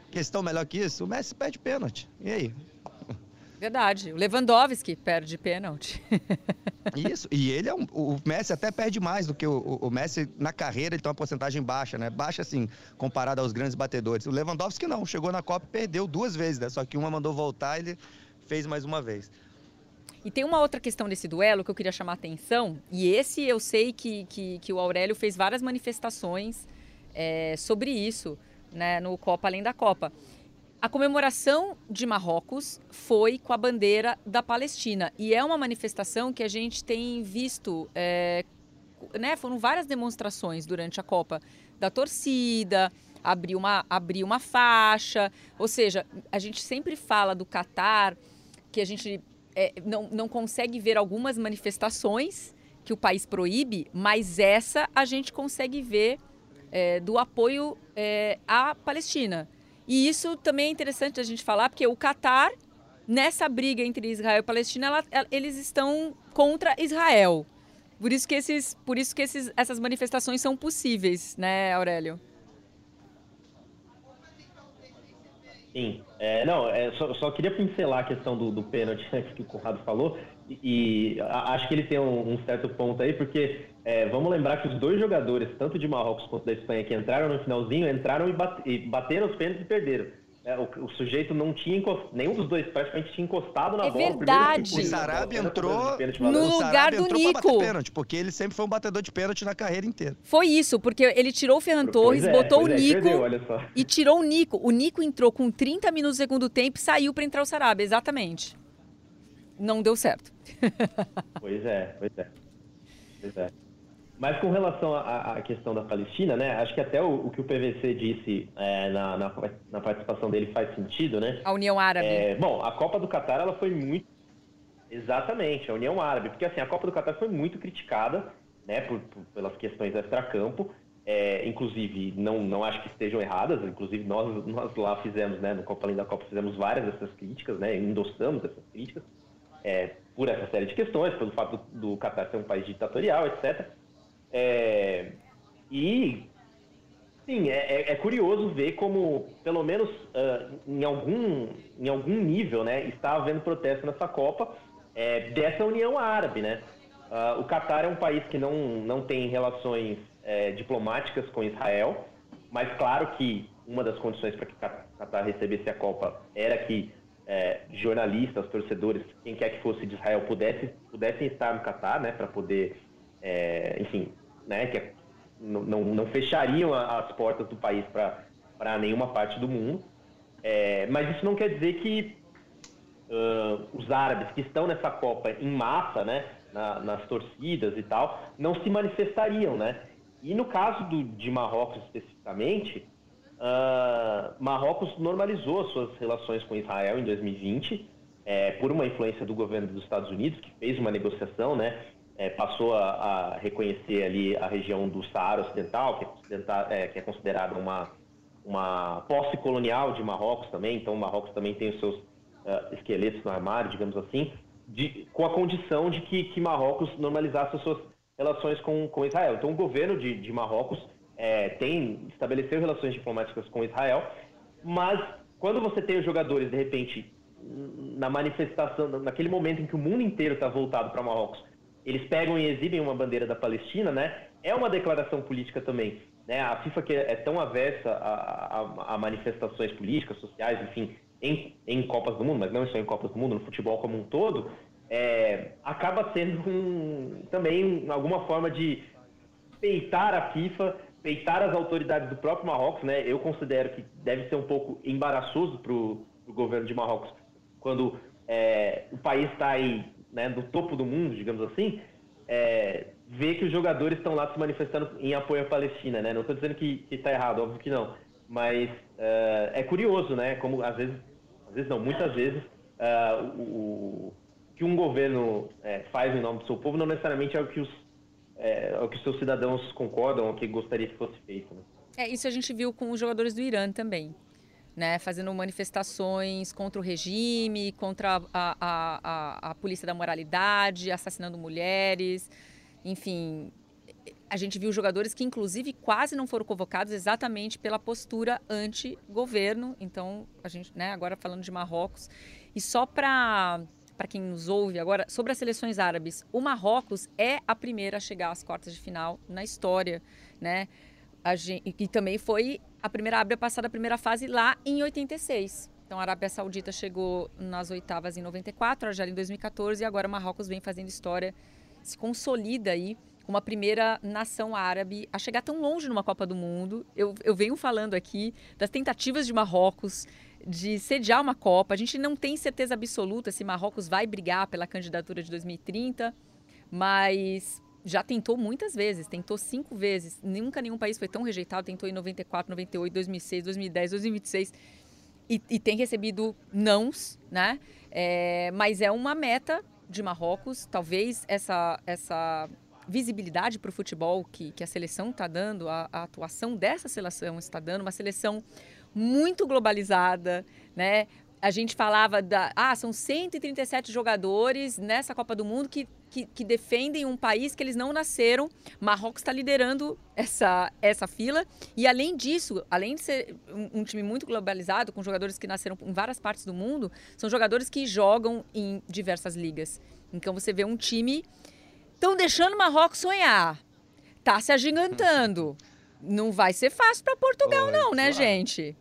questão melhor que isso? O Messi perde pênalti. E aí? Verdade. O Lewandowski perde pênalti. Isso. E ele é um, o Messi até perde mais do que o, o, Messi na carreira, ele tem uma porcentagem baixa, né? Baixa assim, comparado aos grandes batedores. O Lewandowski não, chegou na Copa e perdeu duas vezes, né? Só que uma mandou voltar, ele fez mais uma vez. E tem uma outra questão desse duelo que eu queria chamar a atenção, e esse eu sei que, que, que o Aurélio fez várias manifestações é, sobre isso né, no Copa Além da Copa. A comemoração de Marrocos foi com a bandeira da Palestina. E é uma manifestação que a gente tem visto, é, né, foram várias demonstrações durante a Copa. Da torcida, abrir uma, abrir uma faixa, ou seja, a gente sempre fala do Catar que a gente é, não, não consegue ver algumas manifestações que o país proíbe, mas essa a gente consegue ver é, do apoio à Palestina. E isso também é interessante a gente falar, porque o Catar, nessa briga entre Israel e Palestina, ela, eles estão contra Israel. Por isso que, esses, por isso que esses, essas manifestações são possíveis, né, Aurélio? Sim. É, não, é, só, só, queria pincelar a questão do, do pênalti que o Conrado falou. E, e acho que ele tem um, um certo ponto aí, porque é, vamos lembrar que os dois jogadores, tanto de Marrocos quanto da Espanha, que entraram no finalzinho, entraram e, bate, e bateram os pênaltis e perderam. É, o, o, sujeito não tinha encostado, nenhum dos dois praticamente tinha encostado na é bola. Verdade. O Sarabia entrou no lugar do Nico. Pênalti, porque ele sempre foi um batedor de pênalti na carreira inteira. Foi isso, porque ele tirou o Ferran Torres, é, botou o é, Nico perdeu, e tirou o Nico. O Nico entrou com 30 minutos do segundo tempo e saiu para entrar o Sarabia, exatamente. Não deu certo. pois é, pois é. Pois é. Mas com relação à, questão da Palestina, né? Acho que até o, o que o PVC disse é, na, na, na, participação dele faz sentido, né? A União Árabe. É, bom, a Copa do Catar ela foi muito exatamente a União Árabe, porque assim a Copa do Catar foi muito criticada, né? Por, por pelas questões extra-campo. É, inclusive, não, não acho que estejam erradas, inclusive nós, nós lá fizemos, né, no Copa Além da Copa, fizemos várias dessas críticas, né, endossamos essas críticas, é, por essa série de questões, pelo fato do, do Catar ser um país ditatorial, etc. É, e, sim, é, é, é, curioso ver como, pelo menos uh, em, algum, em algum nível, né, está havendo protesto nessa Copa é, dessa União Árabe, né? Uh, o Catar é um país que não, não tem relações é, diplomáticas com Israel, mas claro que uma das condições para que o Catar recebesse a Copa era que é, jornalistas, torcedores, quem quer que fosse de Israel pudesse, pudessem estar no Catar, né, para poder, é, enfim, né, que é, não, não, fechariam as portas do país para nenhuma parte do mundo. É, mas isso não quer dizer que uh, os árabes que estão nessa Copa em massa, né, na, nas torcidas e tal, não se manifestariam, né? E no caso do, de Marrocos especificamente, uh, Marrocos normalizou as suas relações com Israel em 2020, é, por uma influência do governo dos Estados Unidos, que fez uma negociação, né? É, passou a, a, reconhecer ali a região do Saara Ocidental, que é, é, que é considerada uma, uma posse colonial de Marrocos também, então Marrocos também tem os seus uh, esqueletos no armário, digamos assim, de, com a condição de que, que Marrocos normalizasse as suas relações com, com Israel. Então o governo de, de Marrocos é, tem estabeleceu relações diplomáticas com Israel, mas quando você tem os jogadores, de repente, na manifestação, naquele momento em que o mundo inteiro está voltado para Marrocos, eles pegam e exibem uma bandeira da Palestina, né? É uma declaração política também. Né? A FIFA que é tão avessa a, a, a manifestações políticas, sociais, enfim, em, em, Copas do Mundo, mas não só em Copas do Mundo, no futebol como um todo, é, acaba sendo um, também alguma forma de peitar a FIFA, peitar as autoridades do próprio Marrocos, né? Eu considero que deve ser um pouco embaraçoso para o governo de Marrocos quando é, o país está aí né, do topo do mundo, digamos assim, é, ver que os jogadores estão lá se manifestando em apoio à Palestina, né? Não estou dizendo que está errado, óbvio que não, mas é, é, curioso, né? Como às vezes, às vezes não, muitas vezes é, o, que um governo é, faz em nome do seu povo não necessariamente é o que os, é, é o que seus cidadãos concordam, ou que gostaria que fosse feito. Né? É isso a gente viu com os jogadores do Irã também né, fazendo manifestações contra o regime, contra a, a, a, a, polícia da moralidade, assassinando mulheres, enfim. A gente viu jogadores que, inclusive, quase não foram convocados exatamente pela postura anti-governo. Então, a gente, né, agora falando de Marrocos. E só para quem nos ouve agora, sobre as seleções árabes, o Marrocos é a primeira a chegar às quartas de final na história, né? Gente, e também foi a primeira abre a passar da primeira fase lá em 86. Então a Arábia Saudita chegou nas oitavas em 94, a Argélia em 2014 e agora Marrocos vem fazendo história, se consolida aí como a primeira nação árabe a chegar tão longe numa Copa do Mundo. Eu, eu venho falando aqui das tentativas de Marrocos de sediar uma Copa. A gente não tem certeza absoluta se Marrocos vai brigar pela candidatura de 2030, mas já tentou muitas vezes, tentou cinco vezes. Nunca nenhum país foi tão rejeitado. Tentou em 94, 98, 2006, 2010, 2026 e, e tem recebido nãos, né? É, mas é uma meta de Marrocos. Talvez essa essa visibilidade para o futebol que, que a seleção está dando, a, a atuação dessa seleção está dando, uma seleção muito globalizada, né? A gente falava da. Ah, são 137 jogadores nessa Copa do Mundo que, que, que defendem um país que eles não nasceram. Marrocos está liderando essa, essa fila. E além disso, além de ser um, um, time muito globalizado, com jogadores que nasceram em várias partes do mundo, são jogadores que jogam em diversas ligas. Então você vê um time Estão deixando o Marrocos sonhar. Tá se agigantando. Não vai ser fácil para Portugal, Oi, não, né, claro. gente?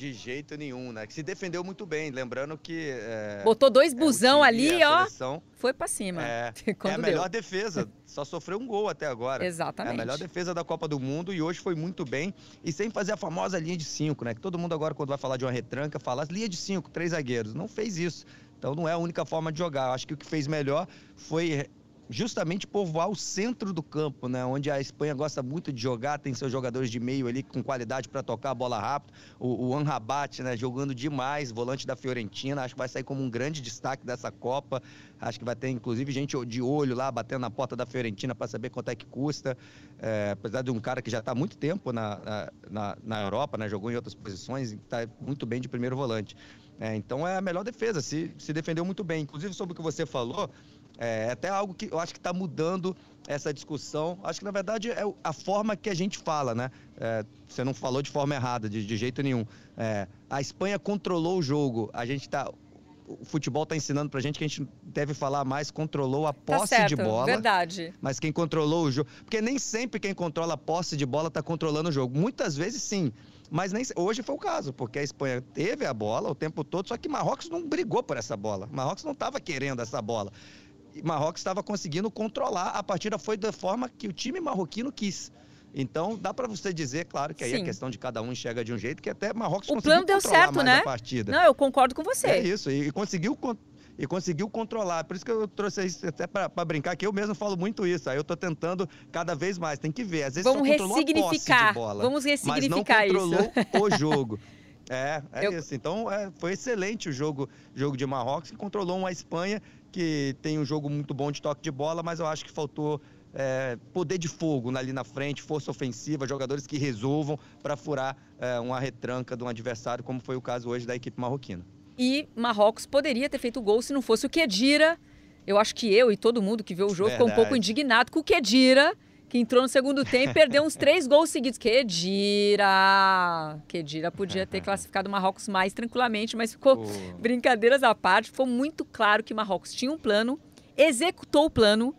De jeito nenhum, né? Que se defendeu muito bem. Lembrando que. É, Botou dois é, busão é, ali, ó. Foi para cima. É, é a melhor deu. defesa. Só sofreu um gol até agora. Exatamente. É a melhor defesa da Copa do Mundo e hoje foi muito bem. E sem fazer a famosa linha de cinco, né? Que todo mundo agora, quando vai falar de uma retranca, fala linha de cinco, três zagueiros. Não fez isso. Então não é a única forma de jogar. acho que o que fez melhor foi justamente povoar o centro do campo, né? Onde a Espanha gosta muito de jogar, tem seus jogadores de meio ali com qualidade para tocar a bola rápido. O, o Anrabat, né? Jogando demais, volante da Fiorentina, acho que vai sair como um grande destaque dessa Copa. Acho que vai ter, inclusive, gente de olho lá, batendo na porta da Fiorentina para saber quanto é que custa. É, apesar de um cara que já está há muito tempo na, na, na Europa, né? Jogou em outras posições está muito bem de primeiro volante. É, então é a melhor defesa, se, se defendeu muito bem. Inclusive, sobre o que você falou, é, é até algo que eu acho que está mudando essa discussão. Acho que, na verdade, é a forma que a gente fala, né? É, você não falou de forma errada, de, de jeito nenhum. É, a Espanha controlou o jogo. A gente está o futebol está ensinando para a gente que a gente deve falar mais, controlou a tá posse tá certo, de bola. Verdade. Mas quem controlou o jogo. Porque nem sempre quem controla a posse de bola está controlando o jogo. Muitas vezes sim. Mas nem hoje foi o caso, porque a Espanha teve a bola o tempo todo, só que Marrocos não brigou por essa bola. Marrocos não estava querendo essa bola. E Marrocos estava conseguindo controlar. A partida foi da forma que o time marroquino quis. Então, dá para você dizer, claro, que aí Sim. é questão de cada um enxerga de um jeito, que até Marrocos o conseguiu plano deu certo, né? a partida. Não, eu concordo com você. É isso, e conseguiu e conseguiu controlar. Por isso que eu trouxe isso até para brincar, que eu mesmo falo muito isso. Aí eu estou tentando cada vez mais. Tem que ver. Às vezes Vamos só controlou ressignificar. a posse de bola. Vamos ressignificar mas não controlou isso. o jogo. É, é eu... isso. Então é, foi excelente o jogo, jogo de Marrocos, que controlou uma Espanha que tem um jogo muito bom de toque de bola, mas eu acho que faltou é, poder de fogo ali na frente, força ofensiva, jogadores que resolvam para furar é, uma retranca de um adversário, como foi o caso hoje da equipe marroquina. E Marrocos poderia ter feito gol se não fosse o Kedira. Eu acho que eu e todo mundo que vê o jogo Verdade. ficou um pouco indignado com o Kedira, que entrou no segundo tempo e perdeu uns três gols seguidos. Kedira! Kedira podia ter classificado Marrocos mais tranquilamente, mas ficou brincadeiras à parte. Ficou muito claro que Marrocos tinha um plano, executou o plano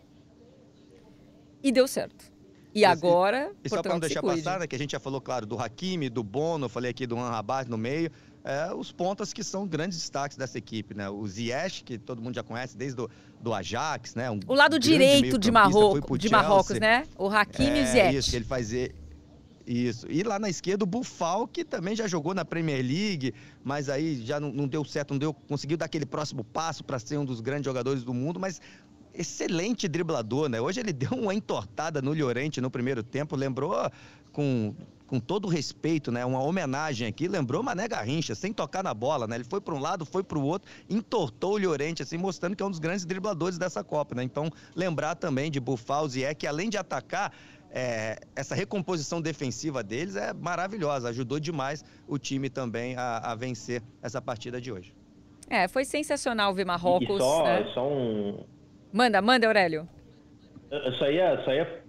e deu certo. E agora. E, e só para não deixar passar, né, que a gente já falou, claro, do Hakimi, do Bono, falei aqui do Anrabat no meio é, os pontas que são grandes destaques dessa equipe, né? O Ziyech, que todo mundo já conhece desde do, do Ajax, né? Um o lado direito de, Marrocos, de Marrocos, né? O Hakimi é, e o Ziyech. Isso, ele faz isso. E lá na esquerda o Bufal, que também já jogou na Premier League, mas aí já não, não deu certo, não deu, conseguiu dar aquele próximo passo para ser um dos grandes jogadores do mundo, mas excelente driblador, né? Hoje ele deu uma entortada no Llorente no primeiro tempo, lembrou com com todo respeito, né, uma homenagem aqui, lembrou Mané Garrincha, sem tocar na bola, né? Ele foi para um lado, foi para o outro, entortou o Llorente, assim, mostrando que é um dos grandes dribladores dessa Copa, né? Então, lembrar também de Bufalzi e é que além de atacar, é, essa recomposição defensiva deles é maravilhosa, ajudou demais o time também a, a vencer essa partida de hoje. É, foi sensacional ver Marrocos. E só, né? só um. Manda, manda, Aurélio. Eu só ia, só ia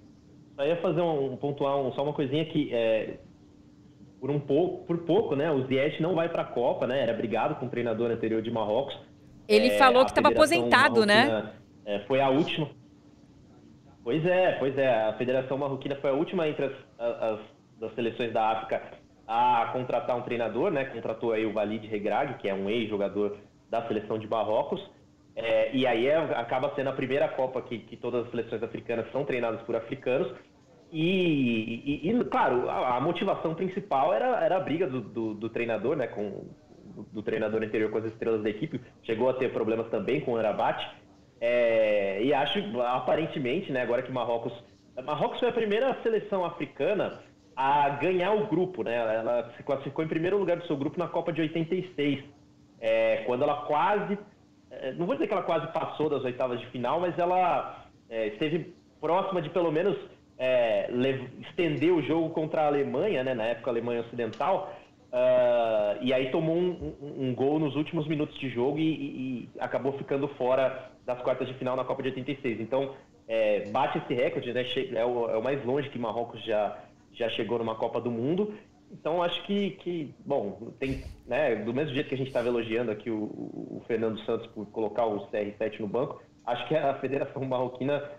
só ia fazer um, pontuar um, só uma coisinha que é, por um pouco, por pouco, né? O Ziyech não vai para a Copa, né? Era brigado com o treinador anterior de Marrocos. Ele é, falou que estava aposentado, né? É, foi a última. Pois é, pois é. A Federação Marroquina foi a última entre as, as das seleções da África a, contratar um treinador, né? Contratou aí o Walid Regrag, que é um ex-jogador da seleção de Marrocos. É, e aí é, acaba sendo a primeira Copa que, que todas as seleções africanas são treinadas por africanos. E, e, e claro, a, a, motivação principal era, era a briga do, do, do treinador, né? Com, do, do, treinador anterior com as estrelas da equipe. Chegou a ter problemas também com o Rabat. É, e acho, aparentemente, né, agora que Marrocos. Marrocos foi a primeira seleção africana a ganhar o grupo, né? Ela se classificou em primeiro lugar do seu grupo na Copa de 86, é, quando ela quase, não vou dizer que ela quase passou das oitavas de final, mas ela é, esteve próxima de pelo menos é, estender o jogo contra a Alemanha, né? Na época a Alemanha Ocidental, uh, e aí tomou um, um, um, gol nos últimos minutos de jogo e, e, e, acabou ficando fora das quartas de final na Copa de 86. Então é, bate esse recorde, né? É o, é o mais longe que Marrocos já já chegou numa Copa do Mundo. Então acho que, que bom, tem, né, do mesmo jeito que a gente estava elogiando aqui o, o, Fernando Santos por colocar o CR7 no banco, acho que a Federação Marroquina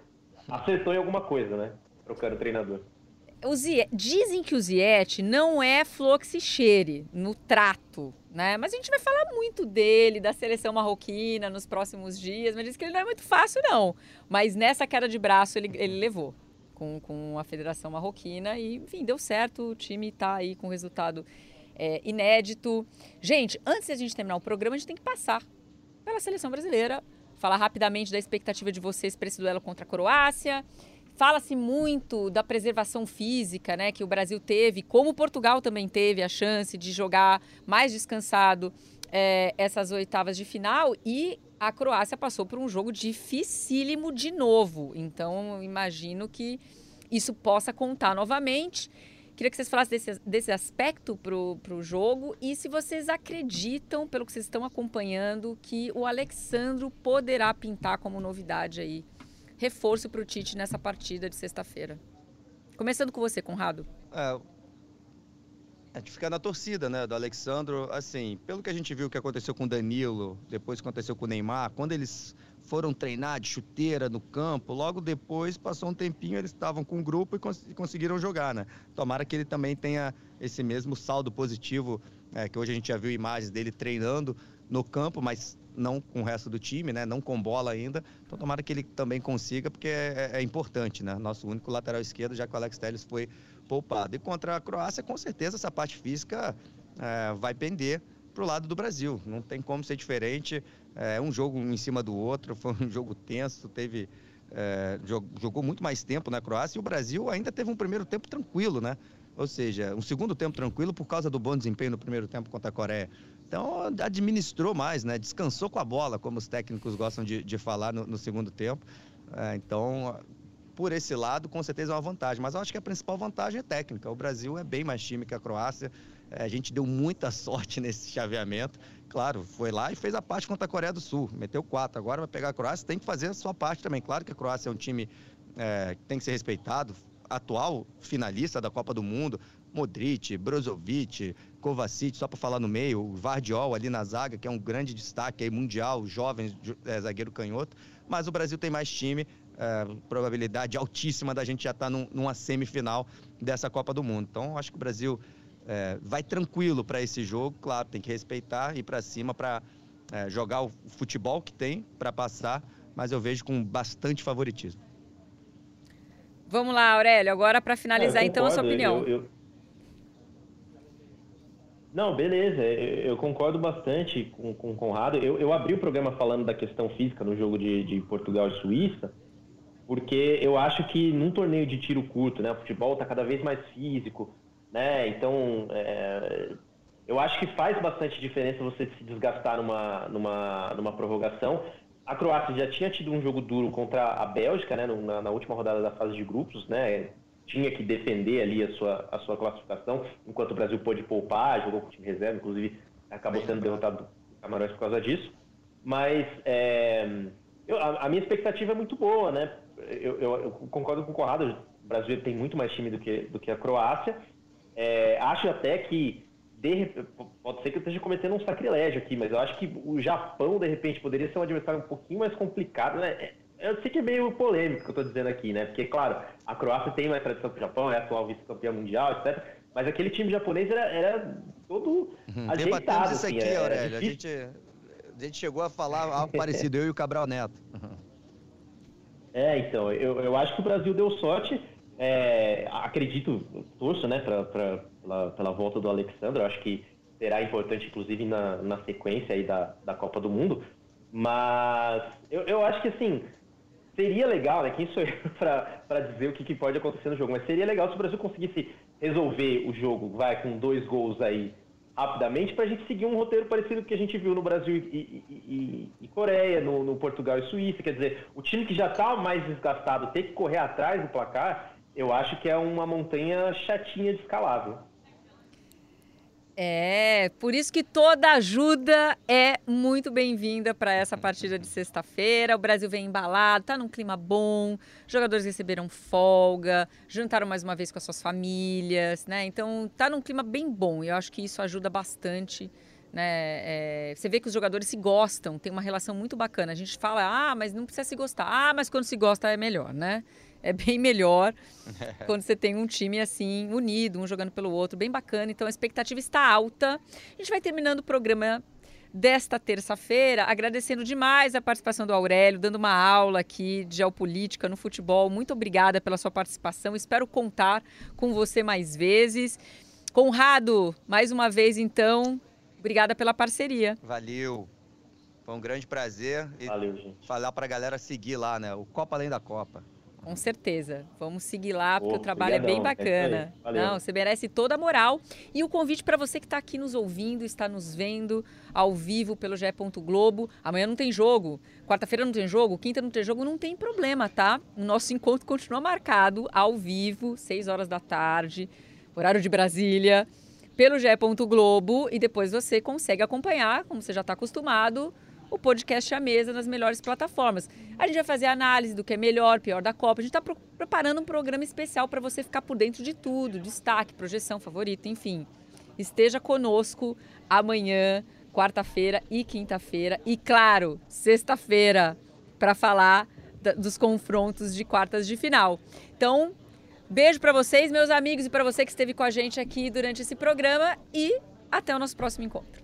acertou em alguma coisa, né? Trocando o treinador. O dizem que o Ziet não é fluxicheire no trato, né? Mas a gente vai falar muito dele, da seleção marroquina nos próximos dias, mas diz que ele não é muito fácil, não. Mas nessa queda de braço ele, ele levou com, com a Federação Marroquina e, enfim, deu certo, o time está aí com resultado é, inédito. Gente, antes de a gente terminar o programa, a gente tem que passar pela seleção brasileira, falar rapidamente da expectativa de vocês para esse duelo contra a Croácia. Fala-se muito da preservação física, né, que o Brasil teve, como Portugal também teve a chance de jogar mais descansado é, essas oitavas de final e a Croácia passou por um jogo dificílimo de novo. Então, imagino que isso possa contar novamente. Queria que vocês falassem desse, desse aspecto para o jogo e se vocês acreditam, pelo que vocês estão acompanhando, que o Alexandro poderá pintar como novidade aí, reforço para o Tite nessa partida de sexta-feira. Começando com você, Conrado. É, a gente fica na torcida, né, do Alexandro, assim, pelo que a gente viu que aconteceu com o Danilo, depois que aconteceu com o Neymar, quando eles foram treinar de chuteira no campo, logo depois, passou um tempinho, eles estavam com o grupo e, cons conseguiram jogar, né? Tomara que ele também tenha esse mesmo saldo positivo, é, que hoje a gente já viu imagens dele treinando no campo, mas não com o resto do time, né? Não com bola ainda. Então tomara que ele também consiga, porque é, é importante, né? Nosso único lateral esquerdo, já que o Alex Telles foi poupado. E contra a Croácia, com certeza, essa parte física é, vai pender para o lado do Brasil. Não tem como ser diferente. É um jogo em cima do outro, foi um jogo tenso, teve. É, jogou muito mais tempo na Croácia e o Brasil ainda teve um primeiro tempo tranquilo, né? Ou seja, um segundo tempo tranquilo por causa do bom desempenho no primeiro tempo contra a Coreia. Então, administrou mais, né? Descansou com a bola, como os técnicos gostam de, de falar no, no segundo tempo. É, então, por esse lado, com certeza é uma vantagem. Mas eu acho que a principal vantagem é técnica. O Brasil é bem mais time que a Croácia. É, a gente deu muita sorte nesse chaveamento. Claro, foi lá e fez a parte contra a Coreia do Sul. Meteu quatro. Agora vai pegar a Croácia, tem que fazer a sua parte também. Claro que a Croácia é um time é, que tem que ser respeitado. Atual finalista da Copa do Mundo. Modric, Brozovic, Kovacic, só para falar no meio, o Vardiol ali na zaga, que é um grande destaque aí, mundial, jovem é, zagueiro canhoto. Mas o Brasil tem mais time, é, probabilidade altíssima da gente já estar tá num, numa semifinal dessa Copa do Mundo. Então, acho que o Brasil é, vai tranquilo para esse jogo, claro, tem que respeitar, ir para cima para é, jogar o futebol que tem para passar, mas eu vejo com bastante favoritismo. Vamos lá, Aurélio, agora para finalizar é, então a sua opinião. Eu, eu... Não, beleza, eu concordo bastante com, com o Conrado. Eu, eu abri o programa falando da questão física no jogo de, de Portugal e Suíça, porque eu acho que num torneio de tiro curto, né, o futebol está cada vez mais físico, né, então é, eu acho que faz bastante diferença você se desgastar numa, numa, numa prorrogação. A Croácia já tinha tido um jogo duro contra a Bélgica, né, na, na última rodada da fase de grupos, né, tinha que defender ali a sua, a sua classificação, enquanto o Brasil pôde poupar, jogou com o time reserva, inclusive acabou sendo derrotado do Camarões por causa disso. Mas é, eu, a, a, minha expectativa é muito boa, né? Eu, eu, eu, concordo com o Conrado, o Brasil tem muito mais time do que, do que a Croácia. É, acho até que, de, pode ser que eu esteja cometendo um sacrilégio aqui, mas eu acho que o Japão, de repente, poderia ser um adversário um pouquinho mais complicado, né? É, eu sei que é meio polêmico o que eu estou dizendo aqui, né? Porque, claro, a Croácia tem mais tradição que o Japão, é atual vice-campeã mundial, etc. mas aquele time japonês era, era todo uhum. ajeitado. isso assim, aqui, é, Aurélio. A gente, a gente chegou a falar algo parecido, eu e o Cabral Neto. É, então, eu, eu acho que o Brasil deu sorte. É, acredito, torço, né, pra, pra, pela, pela volta do Alexandre. Eu acho que será importante, inclusive, na, na sequência aí da, da Copa do Mundo. Mas eu, eu acho que, assim, seria legal, né? Quem sou eu para dizer o que, que, pode acontecer no jogo? Mas seria legal se o Brasil conseguisse resolver o jogo, vai, com dois gols aí rapidamente, para a gente seguir um roteiro parecido com o que a gente viu no Brasil e, e, e, e Coreia, no, no, Portugal e Suíça. Quer dizer, o time que já está mais desgastado ter que correr atrás do placar, eu acho que é uma montanha chatinha de escalável. É, por isso que toda ajuda é muito bem-vinda para essa partida de sexta-feira. O Brasil vem embalado, tá num clima bom, jogadores receberam folga, jantaram mais uma vez com as suas famílias, né? Então tá num clima bem bom e eu acho que isso ajuda bastante. Né? É, você vê que os jogadores se gostam, tem uma relação muito bacana. A gente fala, ah, mas não precisa se gostar. Ah, mas quando se gosta é melhor, né? é bem melhor quando você tem um time assim, unido, um jogando pelo outro, bem bacana. Então a expectativa está alta. A gente vai terminando o programa desta terça-feira, agradecendo demais a participação do Aurélio, dando uma aula aqui de geopolítica no futebol. Muito obrigada pela sua participação. Espero contar com você mais vezes. Conrado, mais uma vez então, obrigada pela parceria. Valeu. Foi um grande prazer. E Valeu, gente. Falar para a galera seguir lá, né? O Copa Além da Copa. Com certeza. Vamos seguir lá, porque oh, o trabalho obrigadão. é bem bacana. É Não, você merece toda a moral. E o convite para você que está aqui nos ouvindo, está nos vendo ao vivo pelo GE. Globo. Amanhã não tem jogo, quarta-feira não tem jogo, quinta não tem jogo, não tem problema, tá? O nosso encontro continua marcado ao vivo, 6 horas da tarde, horário de Brasília, pelo GE. Globo. E depois você consegue acompanhar, como você já está acostumado, o podcast à mesa nas melhores plataformas. A gente vai fazer análise do que é melhor, pior da Copa. A gente está preparando um programa especial para você ficar por dentro de tudo, destaque, projeção, favorito, enfim. Esteja conosco amanhã, quarta-feira e quinta-feira e, claro, sexta-feira, para falar dos confrontos de quartas de final. Então, beijo para vocês, meus amigos, e para você que esteve com a gente aqui durante esse programa e até o nosso próximo encontro.